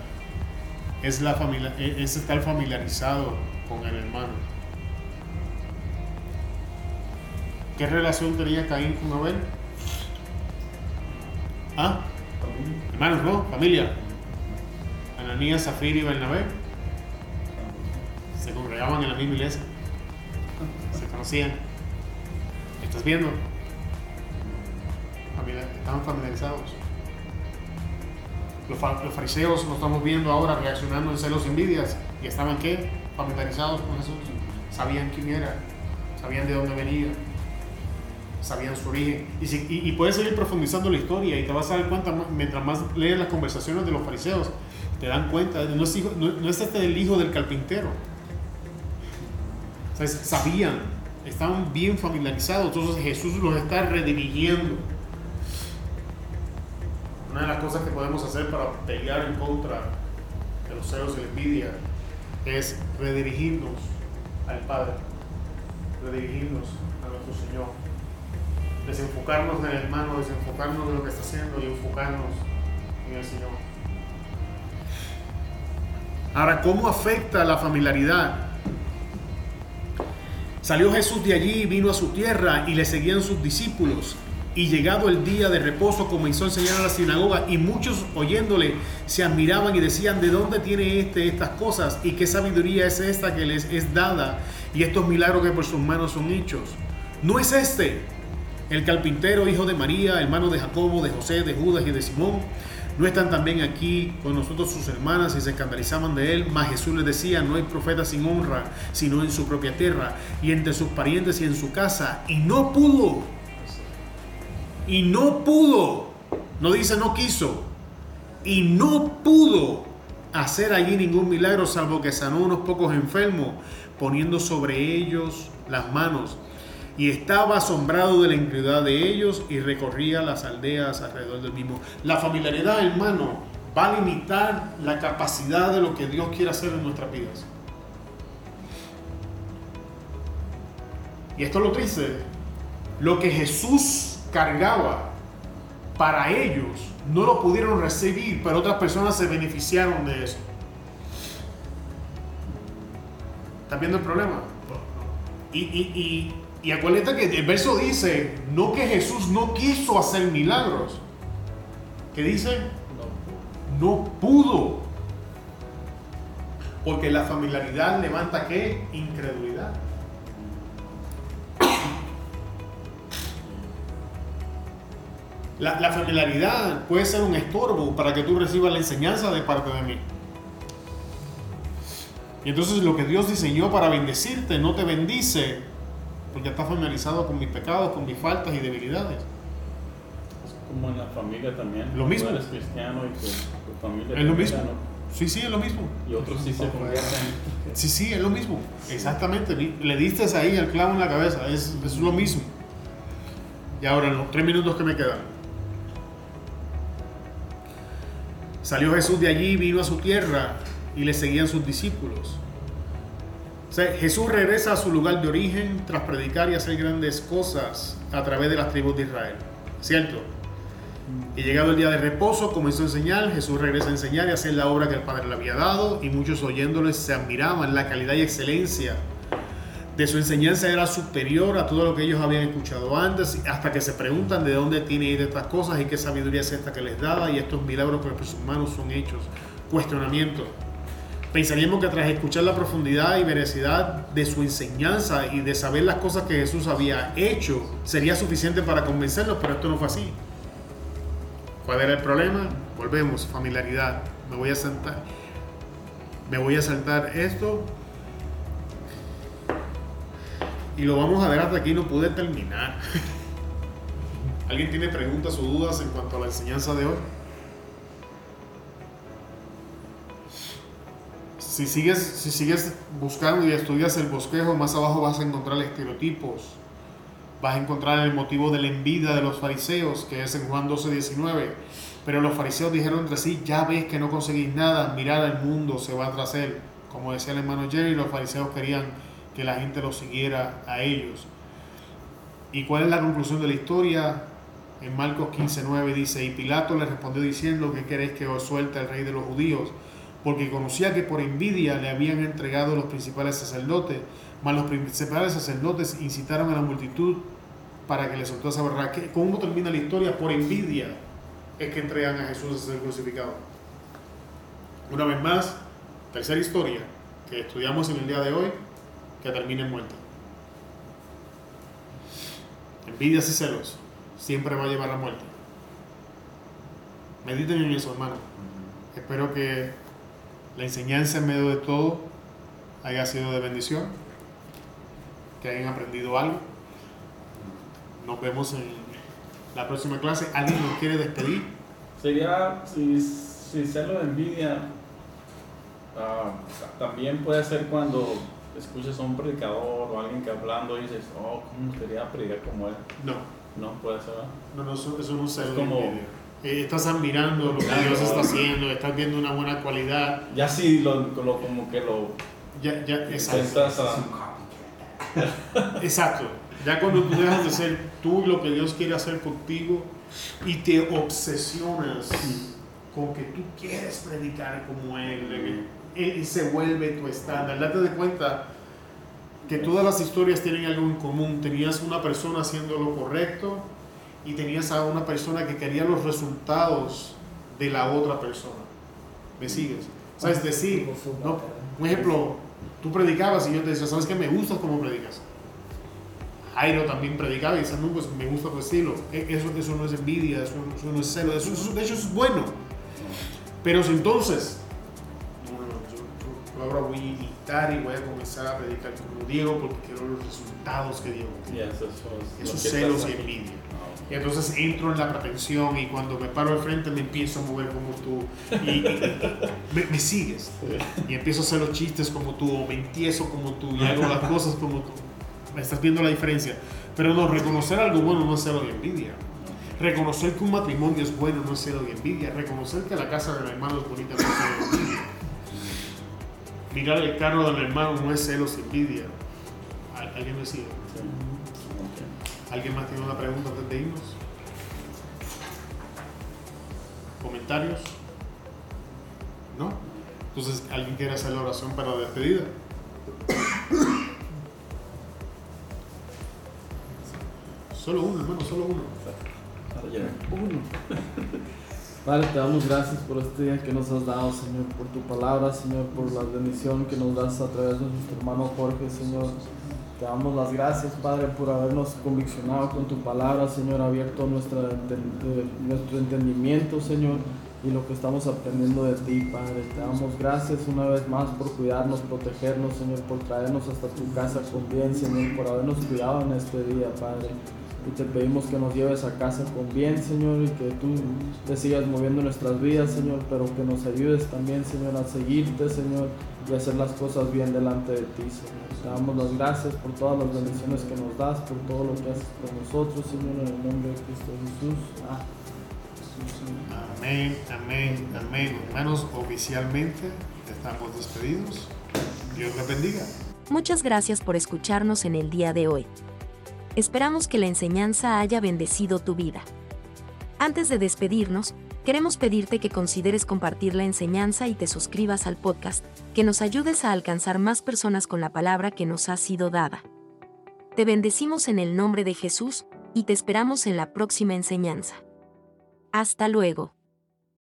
Speaker 2: es estar familiarizado con el hermano. ¿Qué relación tenía Caín con Abel? ¿Ah? Hermanos, ¿no? Familia. Ananías, Zafir y Bernabé se congregaban en la misma iglesia, se conocían. ¿Estás viendo? Estaban familiarizados. Los, fariseos lo estamos viendo ahora reaccionando en celos y envidias. ¿Y estaban qué? Familiarizados con Jesús. Sabían quién era, sabían de dónde venía, sabían su origen. Y, puedes seguir profundizando la historia y te vas a dar cuenta, mientras más lees las conversaciones de los fariseos, te dan cuenta, no es, no, no es este el hijo del carpintero sabían, estaban bien familiarizados, entonces Jesús los está redirigiendo. Una de las cosas que podemos hacer para pelear en contra de los celos y la envidia es redirigirnos al Padre, redirigirnos a nuestro Señor, desenfocarnos del hermano, desenfocarnos de lo que está haciendo y enfocarnos en el Señor. Ahora, ¿cómo afecta la familiaridad Salió Jesús de allí y vino a su tierra y le seguían sus discípulos. Y llegado el día de reposo comenzó a enseñar a la sinagoga y muchos oyéndole se admiraban y decían, ¿de dónde tiene este estas cosas? ¿Y qué sabiduría es esta que les es dada? Y estos milagros que por sus manos son hechos. ¿No es este el carpintero, hijo de María, hermano de Jacobo, de José, de Judas y de Simón? ¿No están también aquí con nosotros sus hermanas y se escandalizaban de él? Mas Jesús les decía, no hay profeta sin honra, sino en su propia tierra y entre sus parientes y en su casa. Y no pudo. Y no pudo. No dice no quiso. Y no pudo hacer allí ningún milagro salvo que sanó unos pocos enfermos poniendo sobre ellos las manos y estaba asombrado de la incredulidad de ellos y recorría las aldeas alrededor del mismo. La familiaridad, hermano, va a limitar la capacidad de lo que Dios quiere hacer en nuestras vidas. Y esto lo triste, lo que Jesús cargaba para ellos no lo pudieron recibir, pero otras personas se beneficiaron de eso. ¿Estás viendo el problema? Y, y, y acuérdate que el verso dice, no que Jesús no quiso hacer milagros. ¿Qué dice? No pudo. Porque la familiaridad levanta qué? Incredulidad. La, la familiaridad puede ser un estorbo para que tú recibas la enseñanza de parte de mí. Y entonces lo que Dios diseñó para bendecirte no te bendice porque está familiarizado con mis pecados, con mis faltas y debilidades.
Speaker 3: Como en la familia también.
Speaker 2: Lo mismo.
Speaker 3: Eres cristiano y tu, tu familia
Speaker 2: Es lo mismo.
Speaker 3: ¿no?
Speaker 2: Sí, sí, es lo mismo.
Speaker 3: Y otros sí se convierten.
Speaker 2: Sí, sí, es lo mismo. Exactamente. Le diste ahí el clavo en la cabeza. Es, es lo mismo. Y ahora, en los tres minutos que me quedan. Salió Jesús de allí, vino a su tierra y le seguían sus discípulos. Jesús regresa a su lugar de origen tras predicar y hacer grandes cosas a través de las tribus de Israel. ¿Cierto? Y llegado el día de reposo, comenzó a enseñar. Jesús regresa a enseñar y hacer la obra que el Padre le había dado. Y muchos oyéndoles se admiraban. La calidad y excelencia de su enseñanza era superior a todo lo que ellos habían escuchado antes. Hasta que se preguntan de dónde tiene estas cosas y qué sabiduría es esta que les daba. Y estos milagros que los humanos son hechos. Cuestionamiento. Pensaríamos que tras escuchar la profundidad y veracidad de su enseñanza y de saber las cosas que Jesús había hecho, sería suficiente para convencerlos, pero esto no fue así. ¿Cuál era el problema? Volvemos, familiaridad. Me voy a saltar. Me voy a saltar esto. Y lo vamos a ver hasta aquí, no pude terminar. ¿Alguien tiene preguntas o dudas en cuanto a la enseñanza de hoy? Si sigues, si sigues buscando y estudias el bosquejo, más abajo vas a encontrar estereotipos. Vas a encontrar el motivo de la envidia de los fariseos, que es en Juan 12, 19. Pero los fariseos dijeron entre sí, ya ves que no conseguís nada, mirad al mundo, se va tras él. Como decía el hermano Jerry, los fariseos querían que la gente los siguiera a ellos. ¿Y cuál es la conclusión de la historia? En Marcos 15, 9 dice, y Pilato le respondió diciendo, ¿qué queréis que os suelte el rey de los judíos? Porque conocía que por envidia le habían entregado los principales sacerdotes, mas los principales sacerdotes incitaron a la multitud para que le soltase a. ¿Qué- ¿Cómo termina la historia? Por envidia es que entregan a Jesús a ser crucificado. Una vez más, tercera historia que estudiamos en el día de hoy, que termina en muerte. Envidias y celos siempre va a llevar a la muerte. Mediten en eso, hermano. Espero que la enseñanza en medio de todo haya sido de bendición, que hayan aprendido algo. Nos vemos en la próxima clase. ¿Alguien nos quiere despedir?
Speaker 3: Sería, si, si celo de envidia, ah, también puede ser cuando escuchas a un predicador o alguien que hablando y dices, oh, ¿cómo gustaría predicar como él?
Speaker 2: No,
Speaker 3: No, puede ser,
Speaker 2: no, no eso, eso no es celo
Speaker 3: Es como-
Speaker 2: envidia. Eh, estás admirando lo que. Dios está haciendo, estás viendo una buena cualidad.
Speaker 3: Ya si lo, lo- como que lo
Speaker 2: Ya, ya, exacto.
Speaker 3: a...
Speaker 2: Exacto. Ya cuando tú dejas de ser tú lo que Dios quiere hacer contigo y te obsesionas con que tú quieres predicar como Él, Él se vuelve tu estándar. Date de cuenta que todas las historias tienen algo en común. Tenías una persona haciendo lo correcto y tenías a una persona que quería los resultados de la otra persona. ¿Me sigues? O sea, es decir, no, un ejemplo, tú predicabas y yo te decía, ¿sabes qué? Me gusta cómo predicas. Jairo también predicaba y decía, no, pues me gusta tu estilo. E- Eso, eso no es envidia, eso, eso no es celo, eso, eso- de hecho es bueno. Pero si entonces, yo, yo ahora voy a imitar y voy a comenzar a predicar como Diego porque quiero los resultados que Diego tiene.
Speaker 3: eso, eso es
Speaker 2: celos y envidia. Y entonces entro en la pretensión y cuando me paro al frente me empiezo a mover como tú y, y- me, me sigues. Y empiezo a hacer los chistes como tú o me empiezo como tú y hago las cosas como tú. Me estás viendo la diferencia. Pero no, reconocer algo bueno no es celo y envidia. Reconocer que un matrimonio es bueno no es celo y envidia. Reconocer que la casa del hermano es bonita no es celo y envidia. Mirar el carro del hermano no es celos y envidia. ¿Al- ¿Alguien me sigue? ¿Alguien más tiene una pregunta antes de irnos? ¿Comentarios? ¿No? Entonces, ¿alguien quiere hacer la oración para la despedida? Solo uno, hermano, solo uno.
Speaker 4: Uno. Padre, te damos gracias por este día que nos has dado, Señor, por tu palabra, Señor, por la bendición que nos das a través de nuestro hermano Jorge, Señor. Te damos las gracias, Padre, por habernos conviccionado con tu palabra, Señor, abierto nuestra, enten- nuestro entendimiento, Señor, y lo que estamos aprendiendo de ti, Padre. Te damos gracias una vez más por cuidarnos, protegernos, Señor, por traernos hasta tu casa con bien, Señor, por habernos cuidado en este día, Padre. Y te pedimos que nos lleves a casa con bien, Señor, y que tú te sigas moviendo en nuestras vidas, Señor, pero que nos ayudes también, Señor, a seguirte, Señor, y a hacer las cosas bien delante de ti, Señor. Te damos las gracias por todas las bendiciones que nos das, por todo lo que haces por nosotros, Señor, en el nombre de Cristo Jesús. Ah.
Speaker 2: Amén, amén, amén. Hermanos, oficialmente estamos despedidos. Dios les bendiga.
Speaker 1: Muchas gracias por escucharnos en el día de hoy. Esperamos que la enseñanza haya bendecido tu vida. Antes de despedirnos, queremos pedirte que consideres compartir la enseñanza y te suscribas al podcast, que nos ayudes a alcanzar más personas con la palabra que nos ha sido dada. Te bendecimos en el nombre de Jesús, y te esperamos en la próxima enseñanza. Hasta luego.